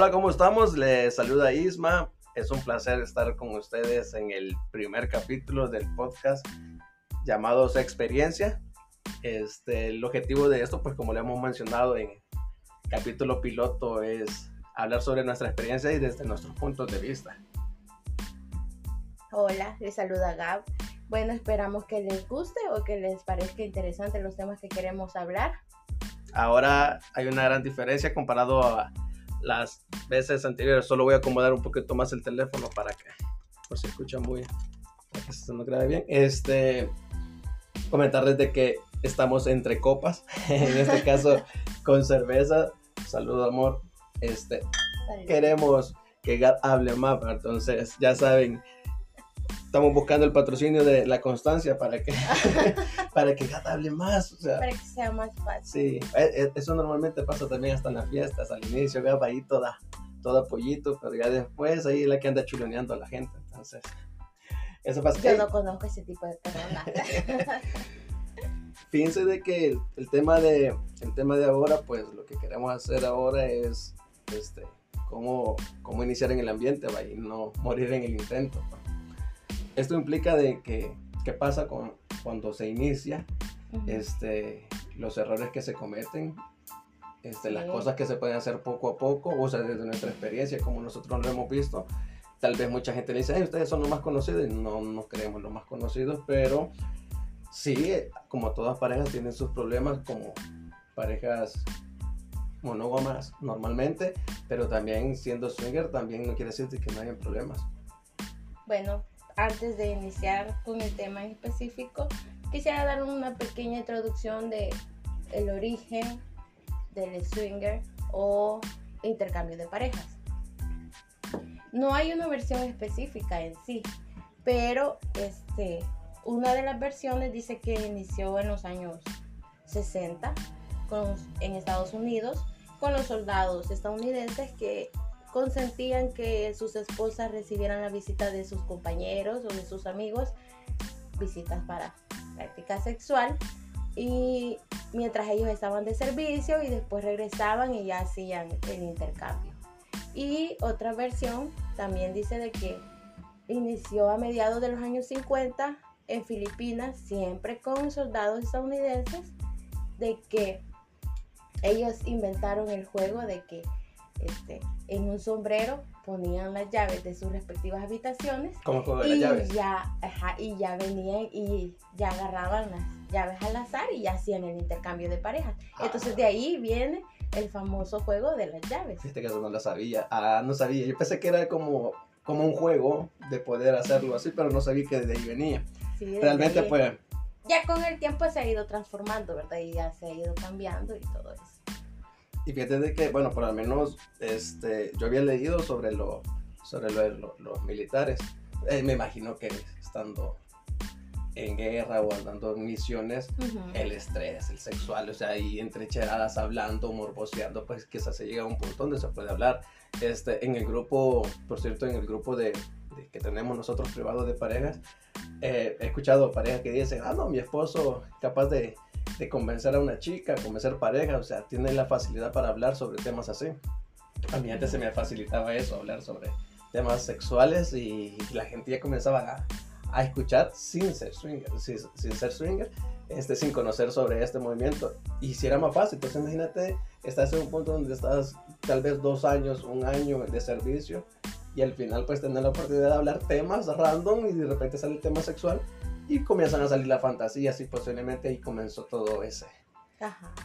Hola, ¿cómo estamos? Les saluda Isma. Es un placer estar con ustedes en el primer capítulo del podcast llamado Experiencia. Este, el objetivo de esto, pues como le hemos mencionado en capítulo piloto, es hablar sobre nuestra experiencia y desde nuestros puntos de vista. Hola, les saluda Gab. Bueno, esperamos que les guste o que les parezca interesante los temas que queremos hablar. Ahora hay una gran diferencia comparado a las veces anteriores. Solo voy a acomodar un poquito más el teléfono para que, por si escuchan muy, para que se nos grabe bien. Este, comentarles de que estamos entre copas, en este caso con cerveza. Saludo, amor. Este, queremos que Gat hable más, entonces ya saben, estamos buscando el patrocinio de la constancia para que para que Gat hable más, para que sea más fácil. Sí, e, e, eso normalmente pasa también hasta en las fiestas, al inicio Gab ahí toda toda pollito, pero ya después ahí es la que anda chuloneando a la gente, entonces eso pasa. Yo no conozco ese tipo de personas. Fíjense de que el, tema de el tema de ahora, pues lo que queremos hacer ahora es este cómo, cómo iniciar en el ambiente ¿va? y no morir en el intento. Esto implica de que qué pasa con, cuando se inicia, este, los errores que se cometen, este, las cosas que se pueden hacer poco a poco, o sea, desde nuestra experiencia, como nosotros lo hemos visto. Tal vez mucha gente le dice, ustedes son los más conocidos, y no nos creemos los más conocidos, pero sí, como todas parejas tienen sus problemas, como parejas monógamas normalmente, pero también siendo swinger también no quiere decir que no haya problemas. Bueno, antes de iniciar con el tema en específico, quisiera dar una pequeña introducción de el origen del swinger o intercambio de parejas. No hay una versión específica en sí, pero este una de las versiones dice que inició en los años 60 en Estados Unidos con los soldados estadounidenses que consentían que sus esposas recibieran la visita de sus compañeros o de sus amigos, visitas para práctica sexual, y mientras ellos estaban de servicio y después regresaban y ya hacían el intercambio. Y otra versión también dice de que inició a mediados de los años 50 en Filipinas, siempre con soldados estadounidenses, de que ellos inventaron el juego de que este, en un sombrero ponían las llaves de sus respectivas habitaciones. y Ya, y ya venían y ya agarraban las llaves al azar y ya hacían el intercambio de parejas. Ah. Entonces de ahí viene el famoso juego de las llaves. Este caso no lo sabía. Ah, no sabía. Yo pensé que era como, como un juego de poder hacerlo así, pero no sabía que de ahí venía. Realmente pues... Ya con el tiempo se ha ido transformando, ¿verdad? Y ya se ha ido cambiando y todo eso. Y fíjate de que, bueno, por lo menos este, yo había leído sobre, lo, sobre los militares. Eh, me imagino que estando en guerra o andando en misiones, el estrés, el sexual, o sea, ahí entrecheradas hablando, morboseando, pues quizás se llega a un punto donde se puede hablar. Este, en el grupo, por cierto, en el grupo de, que tenemos nosotros privados de parejas, eh, he escuchado parejas que dicen, ah, no, mi esposo capaz de, de convencer a una chica, convencer pareja, o sea, tiene la facilidad para hablar sobre temas así. A mí antes se me facilitaba eso, hablar sobre temas sexuales y la gente ya comenzaba a, a escuchar sin ser swinger, sin, ser swinger, este, sin conocer sobre este movimiento. Y si era más fácil, entonces imagínate, estás en un punto donde estás tal vez dos años, un año de servicio y al final pues tener la oportunidad de hablar temas random y de repente sale el tema sexual y comienzan a salir las fantasías y posiblemente ahí comenzó todo ese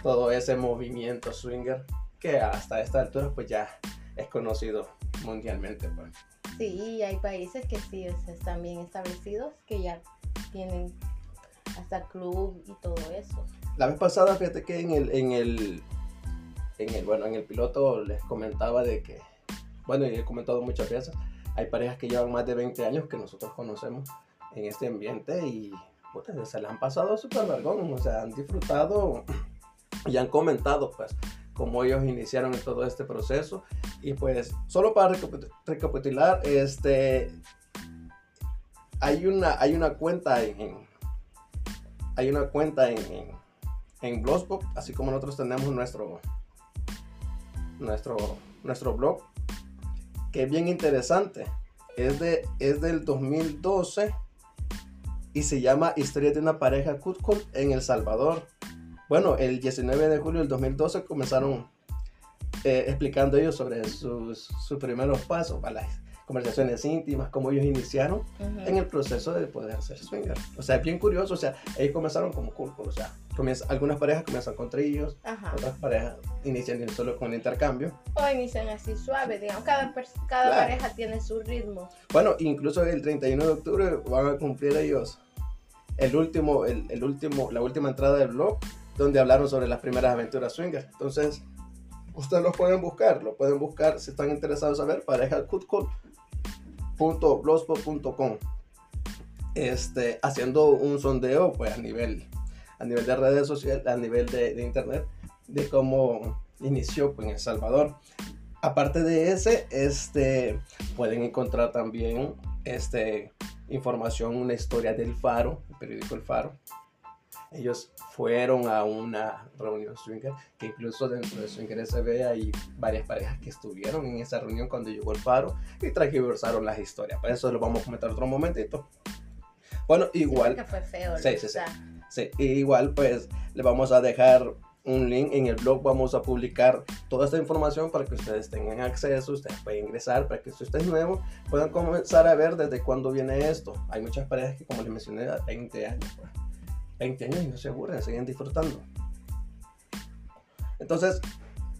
todo ese movimiento swinger que hasta esta altura pues ya es conocido mundialmente pues. Sí, hay países que sí están bien establecidos que ya tienen hasta club y todo eso. La vez pasada fíjate que en el en el en el bueno en el piloto les comentaba de que bueno, y he comentado muchas veces, hay parejas que llevan más de 20 años que nosotros conocemos en este ambiente y se la han pasado súper vergón, o sea, han disfrutado y han comentado pues cómo ellos iniciaron todo este proceso. Y pues solo para recapitular, este hay una hay una cuenta en, hay una cuenta en, en, en así como nosotros tenemos nuestro nuestro nuestro blog que es bien interesante. Es, de, es del 2012 y se llama Historia de una pareja Cutcom en El Salvador. Bueno, el 19 de julio del 2012 comenzaron eh, explicando ellos sobre sus, sus primeros pasos, ¿vale? conversaciones íntimas, cómo ellos iniciaron en el proceso de poder ser swinger. O sea, es bien curioso, o sea, ellos comenzaron como cool, o sea, comienza, algunas parejas comienzan con trillos, otras parejas inician solo con intercambio. O inician así suave, digamos, cada, cada pareja tiene su ritmo. Bueno, incluso el 31 de octubre van a cumplir ellos el último, el, el último, la última entrada del blog, donde hablaron sobre las primeras aventuras swinger. Entonces, ustedes los pueden buscar, lo pueden buscar si están interesados en saber, pareja Cutcall blogspot.com este, haciendo un sondeo pues a nivel, a nivel de redes sociales, a nivel de, internet, de cómo inició pues, en El Salvador. Aparte de ese, este, pueden encontrar también este, información, una historia del Faro, el periódico El Faro, ellos fueron a una reunión swinger, que incluso dentro de Swinger SB hay varias parejas que estuvieron en esa reunión cuando llegó el paro y transversaron las historias. Para eso lo vamos a comentar otro momentito. Bueno, igual. que fue feo, sí, sí, sí, Igual, pues le vamos a dejar un link en el blog. Vamos a publicar toda esta información para que ustedes tengan acceso. Ustedes pueden ingresar para que si usted es nuevo puedan comenzar a ver desde cuándo viene esto. Hay muchas parejas que, como les mencioné, a 20 años. Pues 20 años y no se aburren, siguen disfrutando. Entonces,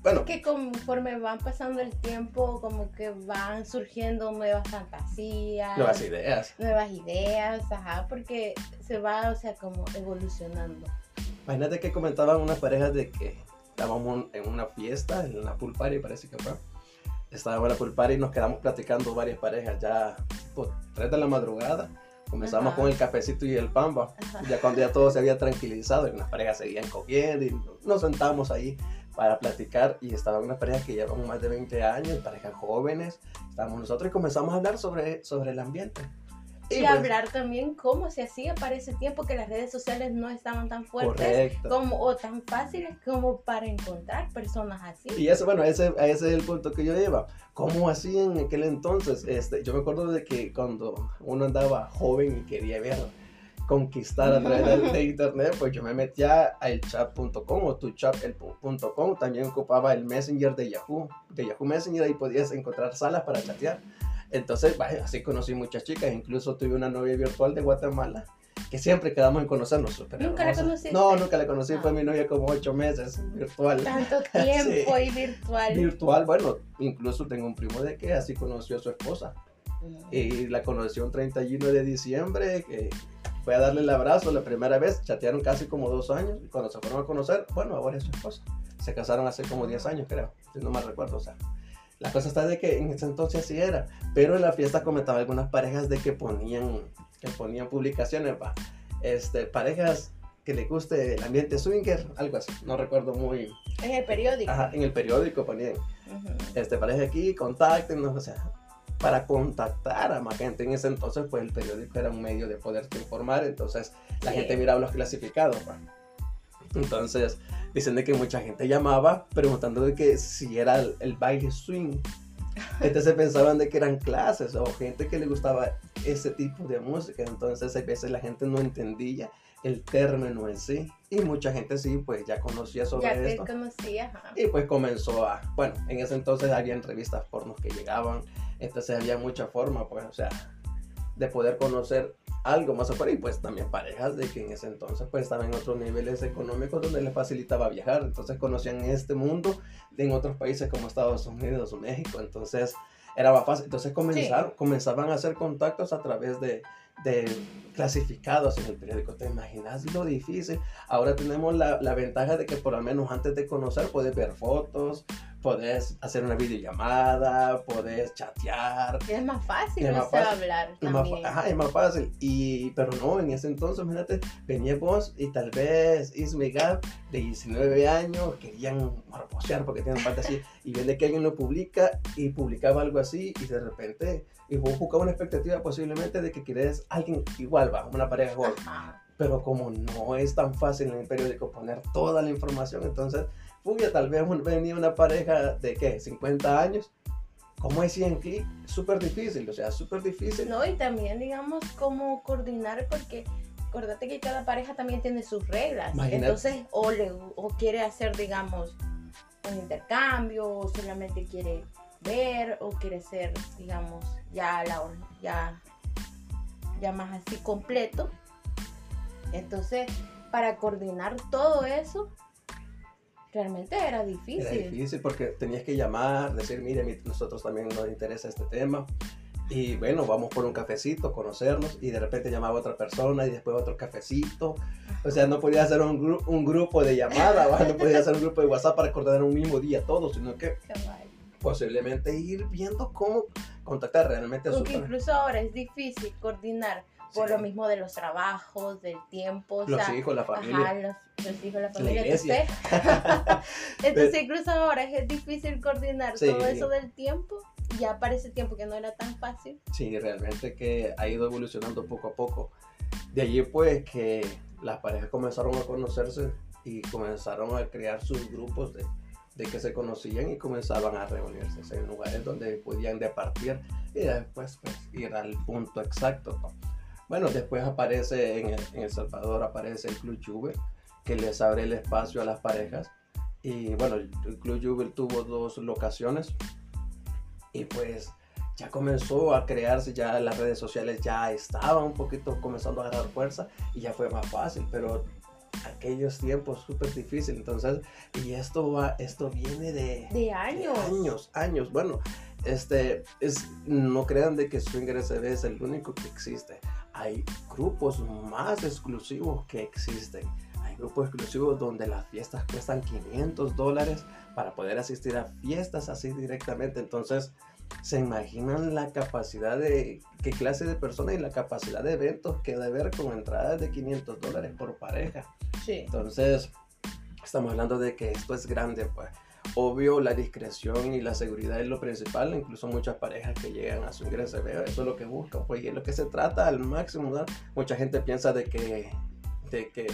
bueno. Es que conforme van pasando el tiempo, como que van surgiendo nuevas fantasías. Nuevas ideas. Nuevas ideas, ajá, porque se va, o sea, como evolucionando. Imagínate que comentaban unas parejas de que estábamos en una fiesta, en la pool party, parece que fue. Estábamos en la pool party y nos quedamos platicando varias parejas ya por 3 de la madrugada Comenzamos con el cafecito y el pamba. Ya cuando ya todo se había tranquilizado y unas parejas seguían cogiendo y nos sentamos ahí para platicar y estaban unas parejas que llevan más de 20 años, parejas jóvenes, estábamos nosotros y comenzamos a hablar sobre, sobre el ambiente. Y, pues hablar también cómo se hacía para ese tiempo que las redes sociales no estaban tan fuertes como, o tan fáciles como para encontrar personas así. Y eso, bueno, ese, ese es el punto que yo llevo. ¿Cómo así en aquel entonces? Este, yo me acuerdo de que cuando uno andaba joven y quería ver conquistar a través de, internet, pues yo me metía al chat.com o tuchat.com, también ocupaba el Messenger de Yahoo, de Yahoo Messenger, ahí podías encontrar salas para chatear. Entonces, vaya, así conocí muchas chicas, incluso tuve una novia virtual de Guatemala que siempre quedamos en conocernos. ¿Nunca la conocí? No, nunca la conocí, fue mi novia como ocho meses, virtual. Tanto tiempo y virtual. Virtual, bueno, incluso tengo un primo de que así conoció a su esposa. Mm. Y la conoció un 31 de diciembre, que fue a darle el abrazo la primera vez, chatearon casi como dos años, y cuando se fueron a conocer, bueno, ahora es su esposa. Se casaron hace como 10 años, creo, si no me recuerdo, o sea. La cosa está de que en ese entonces sí era, pero en la fiesta comentaba algunas parejas de que ponían, que ponían publicaciones, va, este, parejas que le guste el ambiente swinger, algo así, no recuerdo muy. En el periódico. Ajá, en el periódico ponían, este, pareja aquí, contáctenos, o sea, para contactar a más gente. En ese entonces, pues el periódico era un medio de poderte informar, entonces la gente miraba los clasificados, va. Entonces, dicen de que mucha gente llamaba preguntando de que si era el, baile swing. Entonces pensaban de que eran clases o gente que le gustaba ese tipo de música. Entonces a veces la gente no entendía el término en sí. Y mucha gente sí, pues ya conocía sobre ya esto. conocía. Y pues comenzó a, bueno, en ese entonces había revistas pornos que llegaban. Entonces había mucha forma, pues, o sea, de poder conocer algo más afuera y pues también parejas de que en ese entonces pues estaban en otros niveles económicos donde les facilitaba viajar, entonces conocían este mundo en otros países como Estados Unidos o México, entonces era más fácil, entonces comenzaron, comenzaban a hacer contactos a través de, de clasificados en el periódico. ¿Te imaginas lo difícil? Ahora tenemos la, la, ventaja de que por lo menos antes de conocer puedes ver fotos, puedes hacer una videollamada, puedes chatear. Es más fácil, es más fácil. hablar es Más, ajá, es más fácil. Y, pero no, en ese entonces, imagínate, venía vos y tal vez Isme de 19 años querían morbosear porque tienen parte así. y viene que alguien lo publica y publicaba algo así y de repente y vos buscabas una expectativa posiblemente de que querés alguien igual, va, una pareja igual. Pero como no es tan fácil en el periódico poner toda la información, entonces, fuya, tal vez venía una pareja de qué, 50 años, ¿cómo decían clic? Súper difícil, o sea, súper difícil. No, y también, digamos, cómo coordinar, porque acuérdate que cada pareja también tiene sus reglas. Imagínate. Entonces, o, le, o quiere hacer, digamos, un intercambio, o solamente quiere ver, o quiere ser, digamos, ya, la, ya, ya más así completo. Entonces, para coordinar todo eso, realmente era difícil. Era difícil porque tenías que llamar, decir, mire, mi- nosotros también nos interesa este tema. Y bueno, vamos por un cafecito, conocernos. Y de repente llamaba a otra persona y después otro cafecito. O sea, no podía hacer un, gru- un grupo de llamada, no podía hacer un grupo de WhatsApp para coordinar un mismo día todos, sino que. Posiblemente ir viendo cómo contactar realmente a su Porque incluso ahora es difícil coordinar por Sí. lo mismo de los trabajos, del tiempo, o los sea, hijos, la familia. Ajá, los, los hijos, la familia. Entonces, entonces incluso ahora es difícil coordinar Sí. todo eso del tiempo. Ya para ese tiempo que no era tan fácil. Sí, realmente que ha ido evolucionando poco a poco. De allí pues que las parejas comenzaron a conocerse y comenzaron a crear sus grupos de, de que se conocían y comenzaban a reunirse en lugares donde podían departir y después pues ir al punto exacto. ¿no? Bueno, después aparece en El, en El Salvador, aparece el Club Juve que les abre el espacio a las parejas y bueno, el el Club Juve tuvo dos locaciones y pues ya comenzó a crearse, ya las redes sociales ya estaban un poquito comenzando a agarrar fuerza y ya fue más fácil, pero aquellos tiempos súper difícil, entonces, y esto va, esto viene de, De años. de años, años, bueno, este, es, no crean de que Swinger SB es el único que existe, hay grupos más exclusivos que existen, hay grupos exclusivos donde las fiestas cuestan 500 dólares para poder asistir a fiestas así directamente, entonces, se imaginan la capacidad de qué clase de personas y la capacidad de eventos que debe haber con entradas de 500 dólares por pareja. Sí. Entonces, estamos hablando de que esto es grande, pues. Obvio, la discreción y la seguridad es lo principal. Incluso muchas parejas que llegan a su ingreso, eso es lo que buscan, pues, y es lo que se trata al máximo. ¿no? Mucha gente piensa de que, de que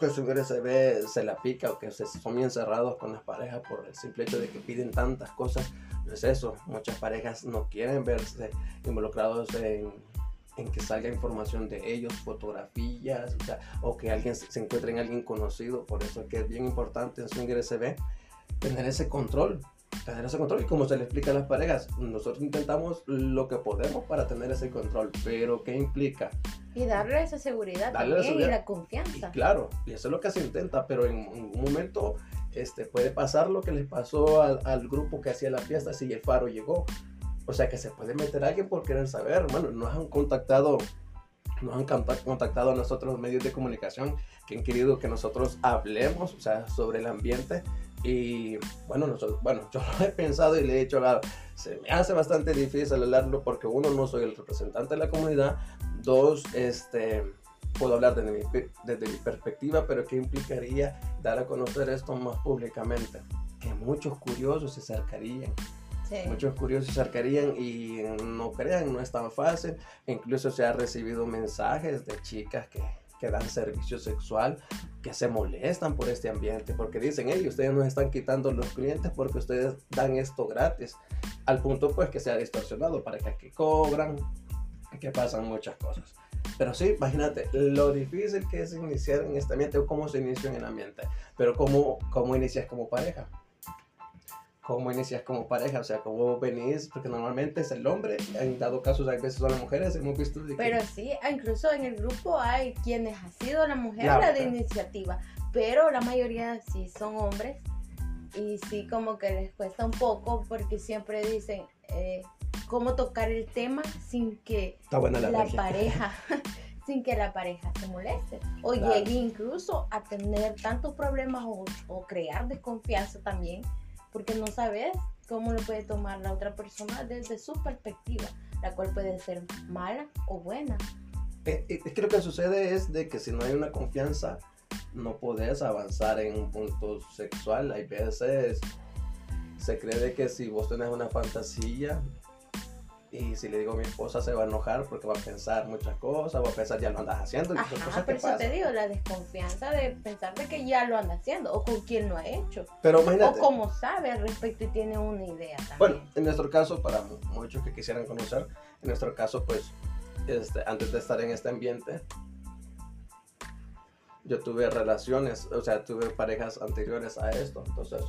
que su ingreso ve se la pica o que se, son bien cerrados con las parejas por el simple hecho de que piden tantas cosas. Es eso. Muchas parejas no quieren verse involucrados en, en que salga información de ellos, fotografías, o, sea, o que alguien se encuentre en alguien conocido. Por eso es que es bien importante en Swinger SB tener ese control. Tener ese control y como se le explica a las parejas, nosotros intentamos lo que podemos para tener ese control, pero ¿qué implica? Y darle esa seguridad Darle la también seguridad. y la Y confianza. claro, y eso es lo que se intenta, pero en un momento este, puede pasar lo que les pasó al, al grupo que hacía la fiesta si el faro llegó. O sea que se puede meter alguien por querer saber. Bueno, nos han contactado, nos han contac- contactado a nosotros medios de comunicación que han querido que nosotros hablemos, o sea, sobre el ambiente. Y bueno, nosotros, bueno, yo lo he pensado y le he dicho, "Claro, se me hace bastante difícil hablarlo porque uno, no soy el representante de la comunidad, dos, este, puedo hablar desde mi, desde mi perspectiva, pero ¿qué implicaría dar a conocer esto más públicamente? Que muchos curiosos se acercarían, Sí. muchos curiosos se acercarían y no crean, no es tan fácil. Incluso se ha recibido mensajes de chicas que, que dan servicio sexual, que se molestan por este ambiente, porque dicen, hey, ustedes nos están quitando los clientes porque ustedes dan esto gratis, al punto pues que se ha distorsionado para que aquí cobran, que pasan muchas cosas. Pero sí, imagínate lo difícil que es iniciar en este ambiente o cómo se inicia en el ambiente, pero cómo, cómo inicias como pareja. ¿Cómo inicias como pareja? O sea, ¿cómo venís? Porque normalmente es el hombre, en dado casos hay veces son las mujeres, hemos visto que- Pero sí, incluso en el grupo hay quienes ha sido la mujer La la, de iniciativa, pero la mayoría sí son hombres y sí como que les cuesta un poco porque siempre dicen eh, cómo tocar el tema sin que la, la pareja sin que la pareja se moleste o Claro. llegue incluso a tener tantos problemas o, o crear desconfianza también porque no sabes cómo lo puede tomar la otra persona desde su perspectiva la cual puede ser mala o buena Eh, eh, Es que lo que sucede es de que si no hay una confianza, no podés avanzar en un punto sexual. Hay veces se cree de que si vos tenés una fantasía, Y si le digo a mi esposa se va a enojar porque va a pensar muchas cosas, va a pensar ya lo andas haciendo. Y Ajá, cosas pero eso te digo, la desconfianza de pensar de que ya lo anda haciendo o con quién lo ha hecho. Pero O imagínate. cómo sabe al respecto y tiene una idea también. Bueno, en nuestro caso, para mu- muchos que quisieran conocer, en nuestro caso, pues, este, antes de estar en este ambiente, yo tuve relaciones, o sea, tuve parejas anteriores a esto. Entonces,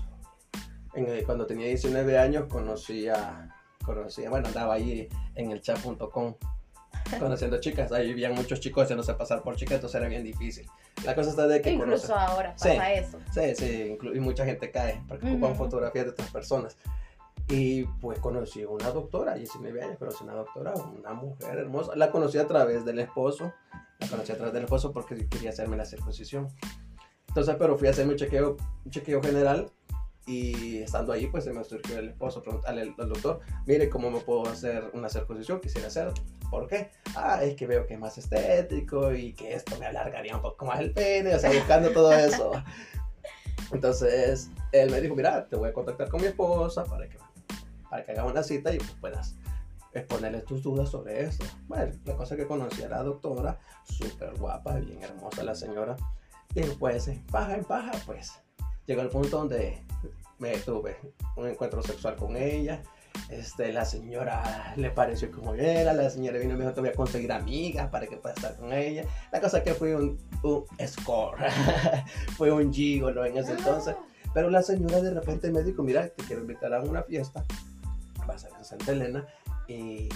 en el- cuando tenía 19 años, conocí a, conocí, a- bueno, andaba ahí en el chat.com conociendo chicas. Ahí vivían muchos chicos haciéndose pasar por chicas, entonces era bien difícil. La cosa está de que Incluso conoces- ahora Sí. pasa eso. Sí, sí, y mucha gente cae porque ocupan Ujú. fotografías de otras personas. Y pues conocí a una doctora, 19 años, conocí a una doctora, una mujer hermosa. La conocí a través del esposo, la conocí a través del esposo porque quería hacerme la circuncisión. Entonces, pero fui a hacer mi chequeo, un chequeo general y estando ahí, pues se me surgió el esposo preguntarle al, al doctor, mire, ¿cómo me puedo hacer una circuncisión? Quisiera hacer. ¿Por qué? Ah, es que veo que es más estético y que esto me alargaría un poco más el pene, o sea, buscando todo eso. Entonces, él me dijo, mira, te voy a contactar con mi esposa para que, para que haga una cita y pues puedas exponerle tus dudas sobre esto. Bueno, la cosa que conocí a la doctora, súper guapa, bien hermosa la señora. Y pues, en paja en paja, pues, llegó el punto donde me tuve un encuentro sexual con ella. Este, la señora le pareció como era, la señora vino y me dijo, te voy a conseguir amigas para que puedas estar con ella. La cosa que fue un, un score, fue un gigolo en ese entonces. Pero la señora de repente me dijo, mira, te quiero invitar a una fiesta, vas a ir a Santa Elena y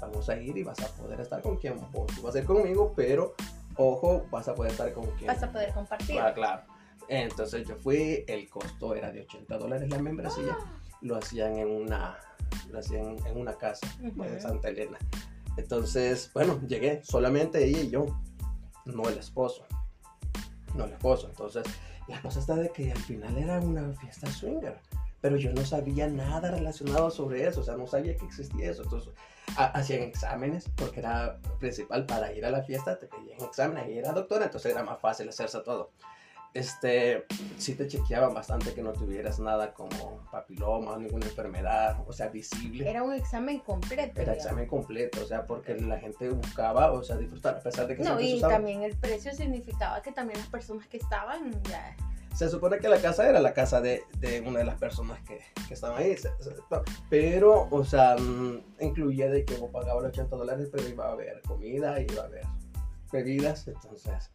vamos a ir y vas a poder estar con quien vos vas a ir conmigo, pero ojo, vas a poder estar con quien. Vas a poder compartir. Ah, claro. Entonces yo fui, el costo era de 80 dólares la membresía, lo hacían en una, lo hacían en una casa Ujú. de Santa Elena. Entonces, bueno, llegué, solamente ella y yo, no el esposo, no el esposo. Entonces, la cosa está de que al final era una fiesta swinger, pero yo no sabía nada relacionado sobre eso, o sea, no sabía que existía eso. Entonces, ha- hacían exámenes, porque era principal para ir a la fiesta, te pedían exámenes y era doctora, entonces era más fácil hacerse todo. Este, sí te chequeaban bastante que no tuvieras nada como papiloma, ninguna enfermedad, o sea, visible. Era un examen completo. Era digamos. examen completo, o sea, porque la gente buscaba, o sea, disfrutar, a pesar de que No, y también el precio significaba que también las personas que estaban ya. Se supone que la casa era la casa de, de una de las personas que, que estaban ahí, pero, o sea, mm, incluía de que vos pagabas los 80 dólares, pero iba a haber comida, iba a haber bebidas, entonces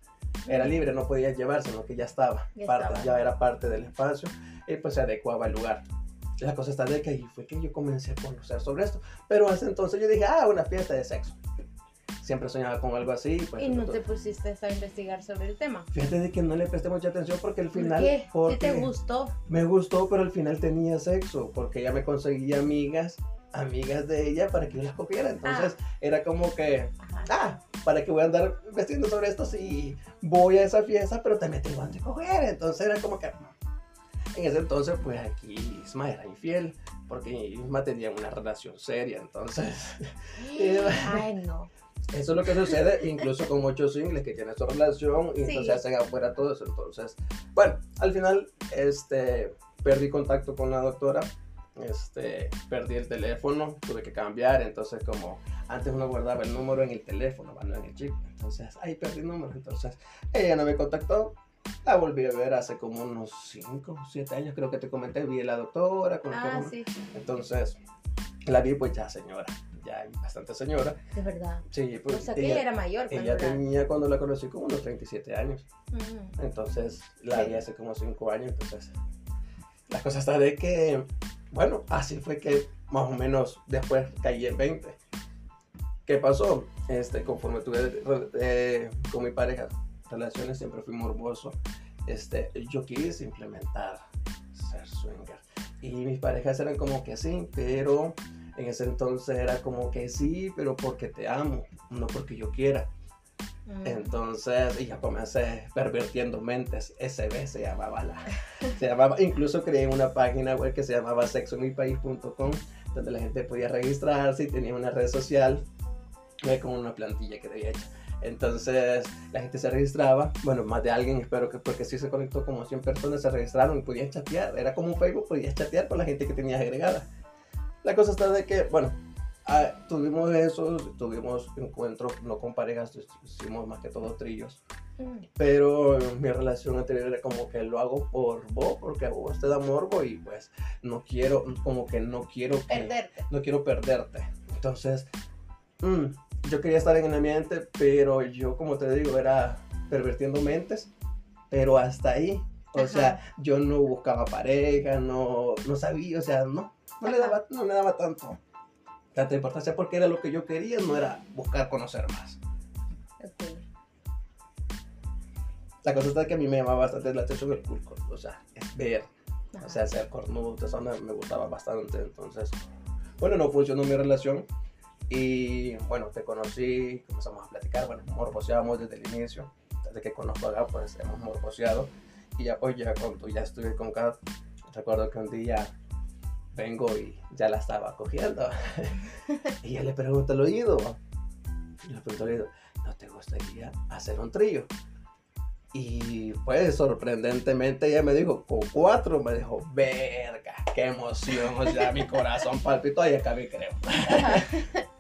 era libre, no podías llevar, sino que ya estaba, Ya parte, estaba. ya era parte del espacio y pues se adecuaba al lugar. La cosa está de que ahí fue que yo comencé a conocer sobre esto, pero hasta entonces yo dije, ah, una fiesta de sexo. Siempre soñaba con algo así. Pues, y no te pusiste a investigar sobre el tema. Fíjate de que no le presté mucha atención porque al ¿Por final... qué? Si porque te gustó. Me gustó, pero al final tenía sexo, porque ella me conseguía amigas, amigas de ella para que yo las cogiera. Entonces era como que, ah, para que voy a andar vestiendo sobre esto si voy a esa fiesta, pero también te van a coger. Entonces era como que, en ese entonces, pues aquí Isma era infiel, porque Isma tenía una relación seria. Entonces, Ay, no. eso es lo que sucede incluso con muchos singles que tienen su relación y Sí. entonces hacen afuera todo eso. Entonces, bueno, al final este, perdí contacto con la doctora, este, perdí el teléfono, tuve que cambiar, entonces como antes uno guardaba el número en el teléfono, no en el chip, entonces ahí perdí el número, entonces ella no me contactó. La volví a ver hace como unos 5 o 7 años, creo que te comenté, vi a la doctora. Con Ah, sí, Entonces, la vi pues ya señora, ya bastante señora. de verdad. Sí, O pues sea, que ella, era mayor cuando ella la- tenía cuando la conocí como unos 37 años. Ujú. Entonces la Sí. vi hace como 5 años. Entonces la cosa está de que, bueno, así fue que más o menos después caí en 20. ¿Qué pasó? Este, conforme tuve eh, con mi pareja relaciones, siempre fui morboso. Este, yo quise implementar ser swinger. Y mis parejas eran como que sí, pero en ese entonces era como que sí, pero porque te amo, no porque yo quiera. Entonces, y ya comencé pervirtiendo mentes. SB se llamaba la. Se llamaba, incluso creé una página web que se llamaba sexomipaís.com, donde la gente podía registrarse y tenía una red social, como una plantilla que había hecho. Entonces, la gente se registraba, bueno, más de alguien, espero que, porque sí se conectó como 100 personas, se registraron y podían chatear. Era como un Facebook, podías chatear con la gente que tenías agregada. La cosa está de que, bueno, ah, tuvimos eso, tuvimos encuentros no con parejas, hicimos más que todo trillos. Mm. Pero mi relación anterior era como que lo hago por vos, porque vos te da morbo y pues no quiero, como que no quiero perderte. No quiero perderte. Entonces, mm, yo quería estar en el ambiente, pero yo, como te digo, era pervertiendo mentes, pero hasta ahí. O sea, yo no buscaba pareja, no, no sabía, o sea, no, no le, daba, no le daba tanto, tanta importancia porque era lo que yo quería, no era buscar conocer más. La cosa está que a mí me llamaba bastante la atención el culto, o sea, es ver, o sea, ser cornudo, eso me, me gustaba bastante, entonces, bueno, no funcionó mi relación y bueno, te conocí, comenzamos a platicar, bueno, morboseábamos desde el inicio, desde que conozco a pues hemos morboseado y ya pues ya cuando ya estuve con Kat, recuerdo que un día vengo y ya la estaba cogiendo y le pregunto al oído, le pregunto al oído, ¿no te gustaría hacer un trío? Y pues sorprendentemente ella me dijo, con cuatro, me dijo, verga, qué emoción, o sea, mi corazón palpitó y acabé creo.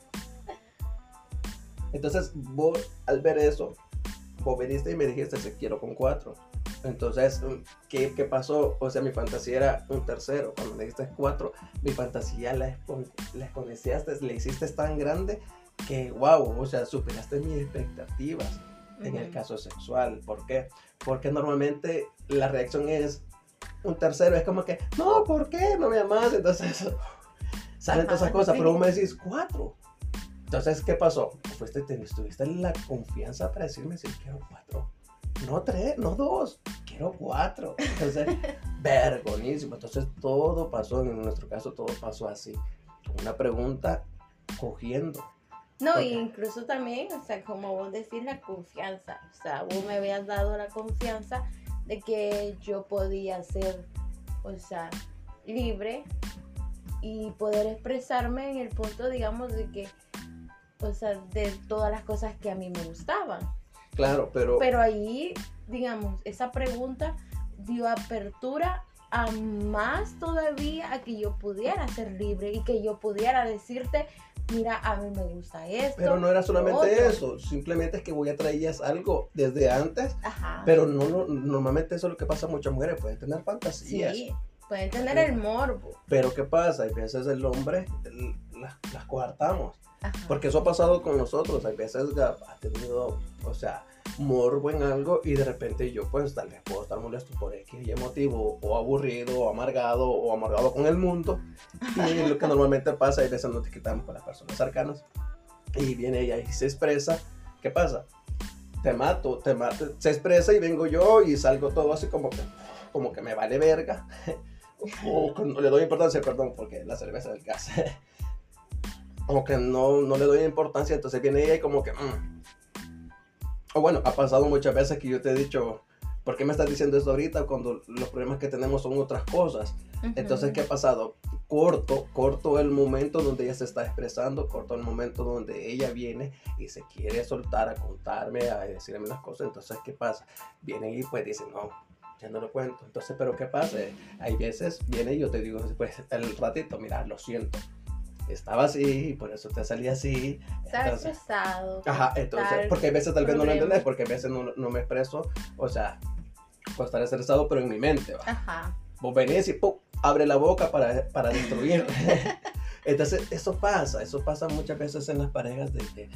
Entonces vos al ver eso, vos viniste y me dijiste, se quiero con cuatro. Entonces, ¿qué, ¿qué, pasó? O sea, mi fantasía era un tercero. Cuando me dijiste cuatro, mi fantasía la, la escondiciaste, le hiciste tan grande que, wow, o sea, superaste mis expectativas en el caso sexual. ¿Por qué? Porque normalmente la reacción es un tercero, es como que, no, ¿por qué? No me amas. Entonces, salen todas esas cosas, pero vos me decís cuatro. Entonces, ¿qué pasó? Fuiste, tuviste la confianza para decirme si quiero cuatro. No tres, no dos, quiero cuatro. Entonces, vergonísimo. Entonces, todo pasó, en nuestro caso, todo pasó así. Una pregunta cogiendo. No, incluso también, o sea, como vos decís, la confianza. O sea, vos me habías dado la confianza de que yo podía ser, o sea, libre y poder expresarme en el punto, digamos, de que o sea, de todas las cosas que a mí me gustaban. Claro, pero... Pero ahí, digamos, esa pregunta dio apertura a más todavía a que yo pudiera ser libre y que yo pudiera decirte, mira, a mí me gusta esto. Pero no era solamente eso, simplemente es que voy a traer algo desde antes, Ajá. pero no, normalmente eso es lo que pasa a muchas mujeres, pueden tener fantasías. Sí, pueden tener el morbo. Pero ¿qué pasa? Hay veces el hombre las, las coartamos. Porque eso ha pasado con nosotros. Hay veces ha tenido, o sea, morbo en algo y de repente yo pues tal vez puedo estar molesto por X y motivo o aburrido o amargado o amargado con el mundo. Y lo que normalmente pasa hay veces nos quitamos con las personas cercanas. Y viene ella y se expresa. ¿qué pasa? te mato, te mato se expresa y vengo yo y salgo todo así como que como que me vale verga. O le doy importancia, perdón, porque la cerveza del gas como que no, no le doy importancia, entonces viene ella y como que... Mm. O bueno, ha pasado muchas veces que yo te he dicho, ¿por qué me estás diciendo esto ahorita cuando los problemas que tenemos son otras cosas? Entonces, ¿qué ha pasado? Corto, corto el momento donde ella se está expresando, corto el momento donde ella viene y se quiere soltar a contarme, a decirme las cosas. Entonces, ¿qué pasa? Viene y pues dice, no, ya no lo cuento. Entonces, ¿pero qué pasa? Hay veces, viene y yo te digo después, el ratito, mira, lo siento estaba así, por eso te salía así. Estaba estresado. Ajá, entonces, porque a veces tal vez no lo entendés, porque a veces no, no, me expreso, o sea, puedo estar estresado, pero en mi mente, ¿va? Ajá. Vos venís y ¡pum! abre la boca para, para destruir. entonces, eso pasa, eso pasa muchas veces en las parejas de que,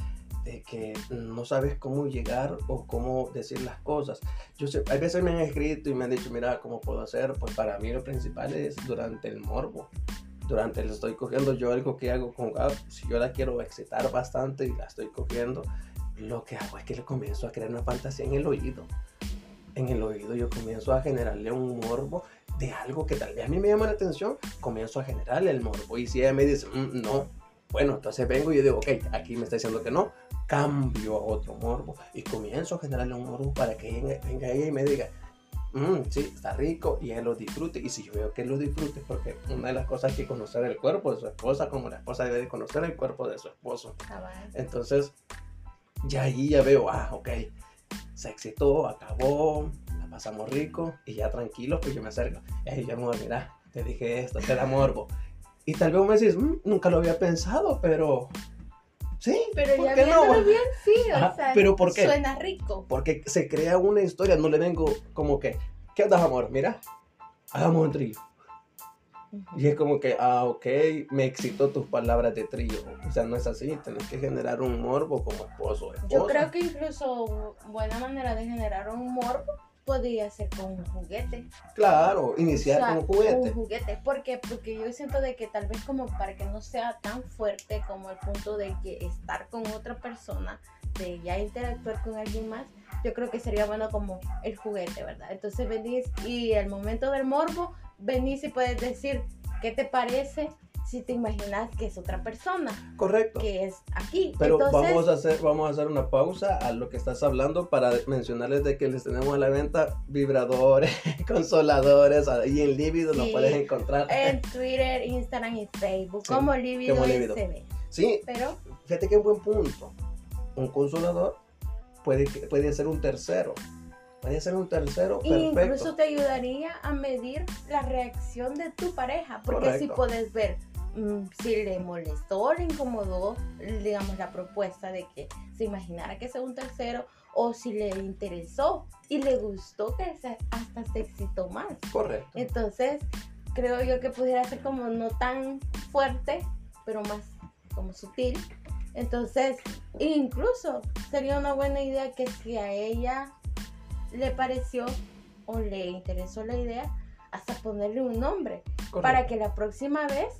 de que no sabes cómo llegar o cómo decir las cosas. Yo sé, hay veces me han escrito y me han dicho, mira, ¿cómo puedo hacer? Pues para mí lo principal es durante el morbo durante el estoy cogiendo, yo algo que hago con Gab, si yo la quiero excitar bastante y la estoy cogiendo, lo que hago es que le comienzo a crear una fantasía en el oído. En el oído yo comienzo a generarle un morbo de algo que tal vez a mí me llama la atención, comienzo a generarle el morbo. Y si ella me dice, mm, no, bueno, entonces vengo y yo digo, ok, aquí me está diciendo que no, cambio a otro morbo y comienzo a generarle un morbo para que venga ella y me diga, Mm, sí, está rico y él lo disfrute. Y si yo veo que él lo disfrute, porque una de las cosas que conocer el cuerpo de su esposa, como la esposa debe conocer el cuerpo de su esposo. Entonces, ya ahí ya veo, ah, ok, se excitó, acabó, la pasamos rico y ya tranquilo, pues yo me acerco. Ey, amor, mira, te dije esto, te da morbo. Y tal vez me decís, "Mm, nunca lo había pensado, pero sí, Pero ¿por ya qué no? bien, sí, o Ajá, sea, ¿pero por qué? suena rico. Porque se crea una historia, no le vengo como que, ¿qué andas, amor? Mira, hagamos un trío. Y es como que, ah, ok, me excitó tus palabras de trío. O sea, no es así, tenés que generar un morbo como esposo esposa. Yo creo que incluso buena manera de generar un morbo podría ser con un juguete. Claro, iniciar O sea, con un juguete. Un juguete. ¿Por qué? Porque yo siento de que tal vez como para que no sea tan fuerte como el punto de que estar con otra persona, de ya interactuar con alguien más, yo creo que sería bueno como el juguete, ¿verdad? Entonces venís y al momento del morbo, venís y puedes decir, ¿qué te parece si te imaginas que es otra persona, Correcto. que es aquí? Pero Entonces, vamos, a hacer, vamos a hacer una pausa a lo que estás hablando para mencionarles de que les tenemos a la venta vibradores, consoladores, ahí en Libido nos Sí. puedes encontrar. en Twitter, Instagram y Facebook, Sí, como Líbido. SB. Sí, Pero fíjate que es un buen punto. Un consolador puede, puede ser un tercero. Puede ser un tercero Incluso perfecto. te ayudaría a medir la reacción de tu pareja, porque Correcto. puedes ver si le molestó, le incomodó, digamos, la propuesta de que se imaginara que sea un tercero, o si le interesó y le gustó que se- hasta se excitó más. Correcto. Entonces, creo yo que pudiera ser como no tan fuerte, pero más como sutil. Entonces, incluso sería una buena idea que si a ella le pareció o le interesó la idea, hasta ponerle un nombre, correcto. para que la próxima vez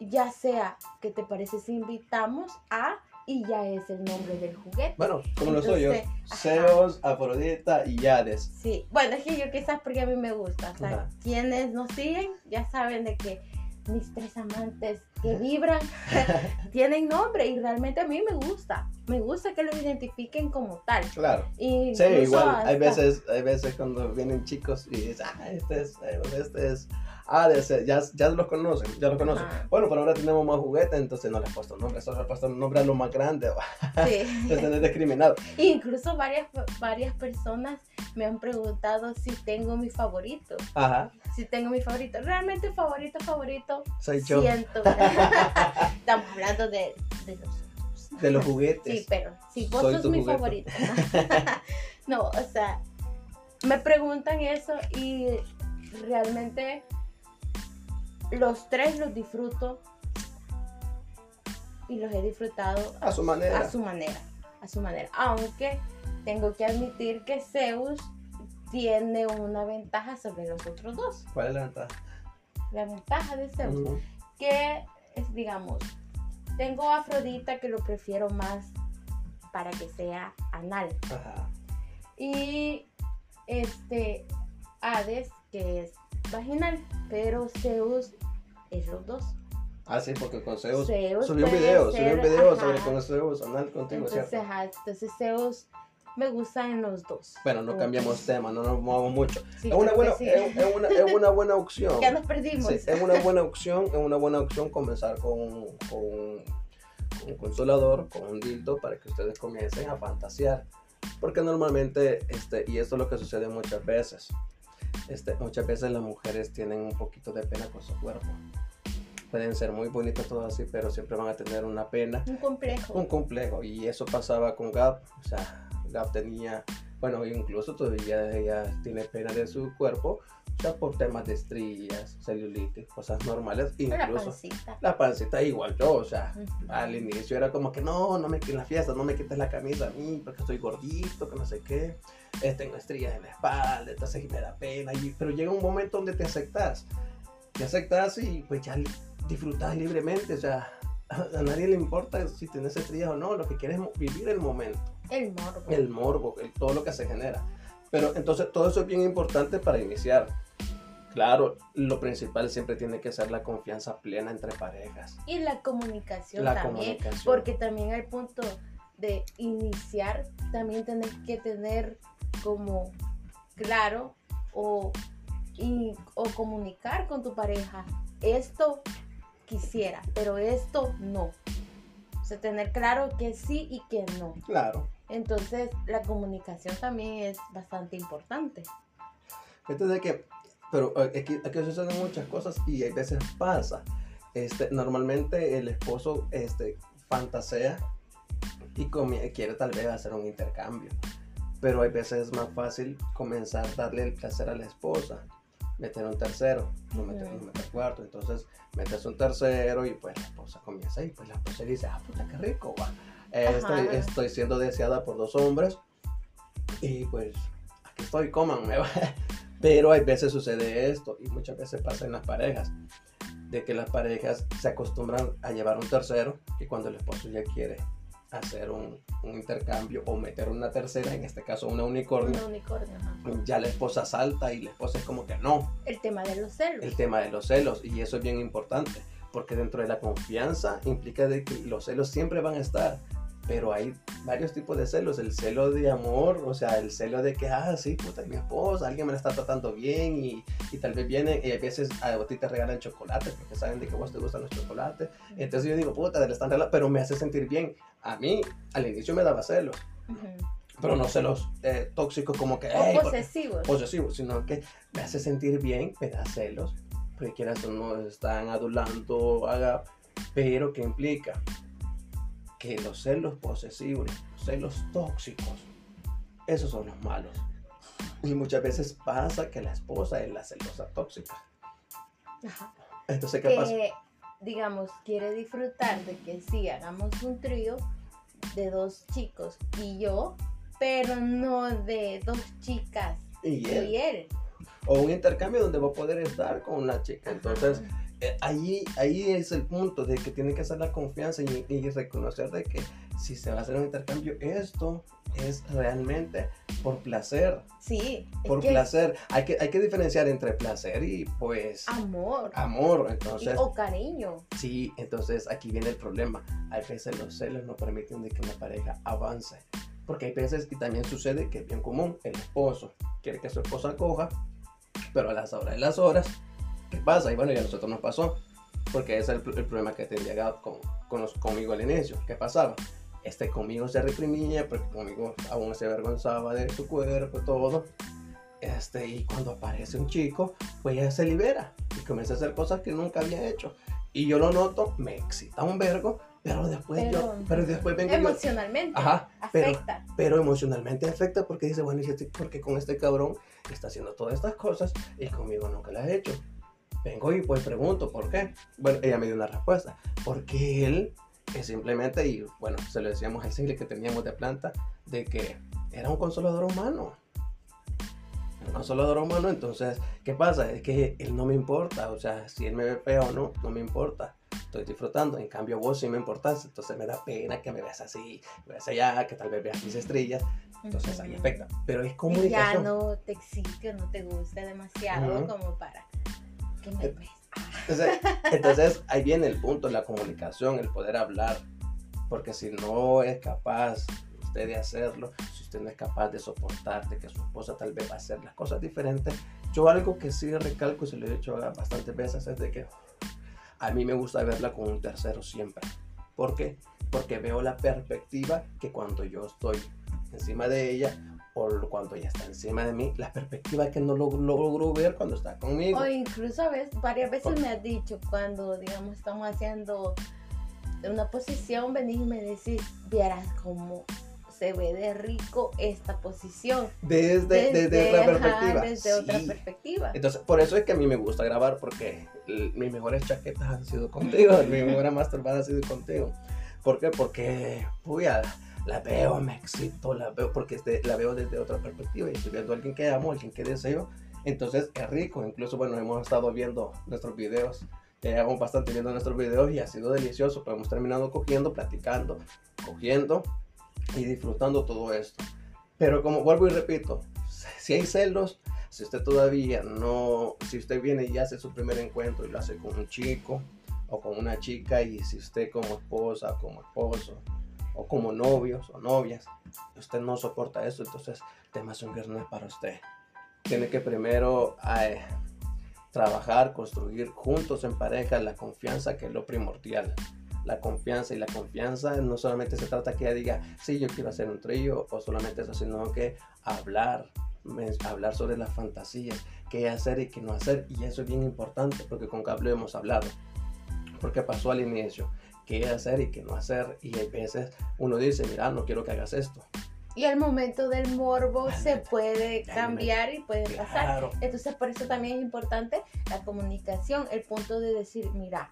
ya sea que te parece si invitamos a y ya es el nombre del juguete. Bueno, como lo soy yo. Zeus, Afrodita y Hades. Sí, bueno, es que yo quizás porque a mí me gusta. O sea, Ajá. quienes nos siguen ya saben de que mis tres amantes que vibran tienen nombre y realmente a mí me gusta. Me gusta que lo identifiquen como tal. Claro. Y Sí, igual, hay veces, hay veces cuando vienen chicos y dicen, ah, este es, eh, este es Hades, eh, ya, ya los conocen, ya los conocen. Bueno, pero ahora tenemos más juguetes, entonces no les he puesto nombre, solo les he puesto nombre a lo más grande, Sí. entonces es discriminado. Incluso varias, varias personas me han preguntado si tengo mi favorito. Ajá, Si tengo mi favorito. Realmente favorito, favorito. soy yo, Siento. Estamos hablando de, de de los juguetes. Sí, pero si vos Soy sos mi juguete. favorito. no, o sea, me preguntan eso y realmente los tres los disfruto y los he disfrutado A su manera. a su manera, a su manera. Aunque tengo que admitir que Zeus tiene una ventaja sobre los otros dos. ¿Cuál es la ventaja? La ventaja de Zeus que es, digamos, tengo a Afrodita que lo prefiero más para que sea anal. Ajá. Y este Hades que es vaginal, pero Zeus es los dos. Ah, sí, porque con Zeus, Zeus subió un video, subió un ser- video ajá. sobre con Zeus, anal contigo, Entonces, ¿cierto? ajá, entonces Zeus me gusta en los dos. Bueno, no cambiamos tema, no nos movamos mucho. Sí, es, una buena, sí. es, es una, es una buena opción. Ya nos perdimos. Es una buena opción, es una buena opción comenzar con, con, con un consolador, con un dildo, para que ustedes comiencen a fantasear. Porque normalmente, este, y esto es lo que sucede muchas veces, este, muchas veces las mujeres tienen un poquito de pena con su cuerpo. Pueden ser muy bonitas todas así, pero siempre van a tener una pena Un complejo. un complejo y eso pasaba con Gab o sea Gab tenía bueno incluso todavía ella tiene pena de su cuerpo o sea por temas de estrías celulitis cosas normales La incluso pancita. la pancita igual yo o sea al inicio era como que no no me en la fiesta no me quites la camisa a mí porque estoy gordito que no sé qué eh, tengo estrías en la espalda entonces me da pena y, pero llega un momento donde te aceptas te aceptas y pues ya disfrutas libremente o sea a nadie le importa si tienes estrías o no lo que quieres es vivir el momento El morbo. el morbo el- todo lo que se genera pero entonces todo eso es bien importante para iniciar claro lo principal siempre tiene que ser la confianza plena entre parejas Y la comunicación la también. comunicación Porque también al punto de iniciar, también tenés que tener como claro o, y- o comunicar con tu pareja. Esto quisiera, pero esto no. O sea, tener claro que sí y que no. claro Entonces, la comunicación también es bastante importante. De que, pero eh, aquí, aquí suceden muchas cosas y a veces pasa este, normalmente el esposo este, fantasea y quiere tal vez hacer un intercambio. Pero hay veces es más fácil comenzar a darle el placer a la esposa, meter un tercero, no meter, no meter cuarto. Entonces metes un tercero y pues la esposa comienza y pues la esposa dice, ah, puta, qué rico, va. estoy, estoy siendo deseada por dos hombres y pues aquí estoy, cómanme, va. Pero hay veces sucede esto y muchas veces pasa en las parejas, de que las parejas se acostumbran a llevar un tercero y cuando el esposo ya quiere hacer un, intercambio o meter una tercera, en este caso una unicornio, una unicornio ya la esposa salta y la esposa es como que no. El tema de los celos. El tema de los celos y eso es bien importante porque dentro de la confianza implica de que los celos siempre van a estar pero hay varios tipos de celos, el celo de amor, o sea, el celo de que, ah, sí, puta, es mi esposa, alguien me la está tratando bien y, y tal vez vienen y a veces a ti te regalan chocolate porque saben de que vos te gustan los chocolates, entonces yo digo, puta, le están regalando, pero me hace sentir bien. A mí, al inicio me daba celos. Pero no celos eh, tóxicos como que... O posesivos. Posesivos, sino que me hace sentir bien, me da celos, porque quieras o no están adulando, haga, pero ¿qué implica? que los celos posesivos, los celos tóxicos, esos son los malos. Y muchas veces pasa que la esposa es la celosa tóxica. Entonces, ¿qué pasa? Digamos, quiere disfrutar de que sí, hagamos un trío de dos chicos y yo, pero no de dos chicas y él. O un intercambio donde va a poder estar con una chica. Entonces, eh, ahí, ahí es el punto de que tiene que hacer la confianza y, reconocer de que si se va a hacer un intercambio, esto es realmente por placer. Sí. Por placer. Hay que, hay que diferenciar entre placer y pues... Amor. Amor, entonces... o cariño. Sí, entonces aquí viene el problema. Hay veces los celos no permiten de que una pareja avance. Porque hay veces, y también sucede que es bien común, el esposo quiere que su esposa coja, pero a las horas de las horas pasa? Y bueno, ya a nosotros nos pasó, porque ese es el, problema que tenía con, con conmigo al inicio. ¿Qué pasaba? Este conmigo se reprimía, porque conmigo aún se avergonzaba de su cuerpo todo. Este, y cuando aparece un chico, pues ya se libera y comienza a hacer cosas que nunca había hecho. Y yo lo noto, me excita un vergo, pero después yo, pero después vengo Emocionalmente. ajá, afecta. Pero, emocionalmente afecta porque dice, bueno, ¿y este, porque con este cabrón está haciendo todas estas cosas y conmigo nunca las ha hecho? Vengo y pues pregunto, ¿por qué? Bueno, ella me dio una respuesta. Porque él es simplemente, y bueno, se lo decíamos al siglo que teníamos de planta, de que era un consolador humano. un consolador humano, entonces, ¿qué pasa? Es que él no me importa, o sea, si él me ve feo o no, no me importa. Estoy disfrutando, en cambio vos sí me importas, entonces me da pena que me veas así, me veas allá, que tal vez veas mis estrellas, entonces ahí afecta. Pero es comunicación. ya no te existe o no te gusta demasiado como para entonces, ahí viene el punto, la comunicación, el poder hablar. Porque si no es capaz usted de hacerlo, si usted no es capaz de soportar de que su esposa tal vez va a hacer las cosas diferentes, yo algo que sí recalco y se lo he dicho bastantes veces es de que a mí me gusta verla con un tercero siempre. ¿Por qué? Porque veo la perspectiva que cuando yo estoy encima de ella, o cuando ella está encima de mí, la perspectiva que no logro, logro ver cuando está conmigo. O incluso ves, varias veces me has dicho cuando, digamos, estamos haciendo una posición, venís y me decís, vieras cómo se ve de rico esta posición. Desde, desde, otra perspectiva. desde otra perspectiva. Entonces, por eso es que a mí me gusta grabar, porque mis mejores chaquetas han sido contigo, mi mejor masturbada ha sido contigo. ¿Por qué? Porque, puya, la veo, me excito, la veo porque la veo desde otra perspectiva y estoy viendo a alguien que amo, alguien que deseo. Entonces es rico, incluso bueno, hemos estado viendo nuestros videos, llevamos bastante viendo nuestros videos y ha sido delicioso, pero hemos terminado cogiendo, platicando, cogiendo y disfrutando todo esto. Pero como vuelvo y repito, si hay celos, si usted todavía no, si usted viene y hace su primer encuentro y lo hace con un chico o con una chica y si usted como esposa, como esposo, o como novios o novias, usted no soporta eso, entonces tema un no es para usted. Tiene que primero eh, trabajar, construir juntos en pareja la confianza que es lo primordial. La confianza y la confianza no solamente se trata que ella diga, sí, yo quiero hacer un trío o solamente eso, sino que hablar, hablar sobre las fantasías, qué hacer y qué no hacer. Y eso es bien importante porque con Cable hemos hablado. porque pasó al inicio, qué hacer y qué no hacer, y a veces uno dice, mira, no quiero que hagas esto. Y el momento del morbo se puede cambiar y puede pasar. Claro. Entonces, por eso también es importante la comunicación, el punto de decir, mira,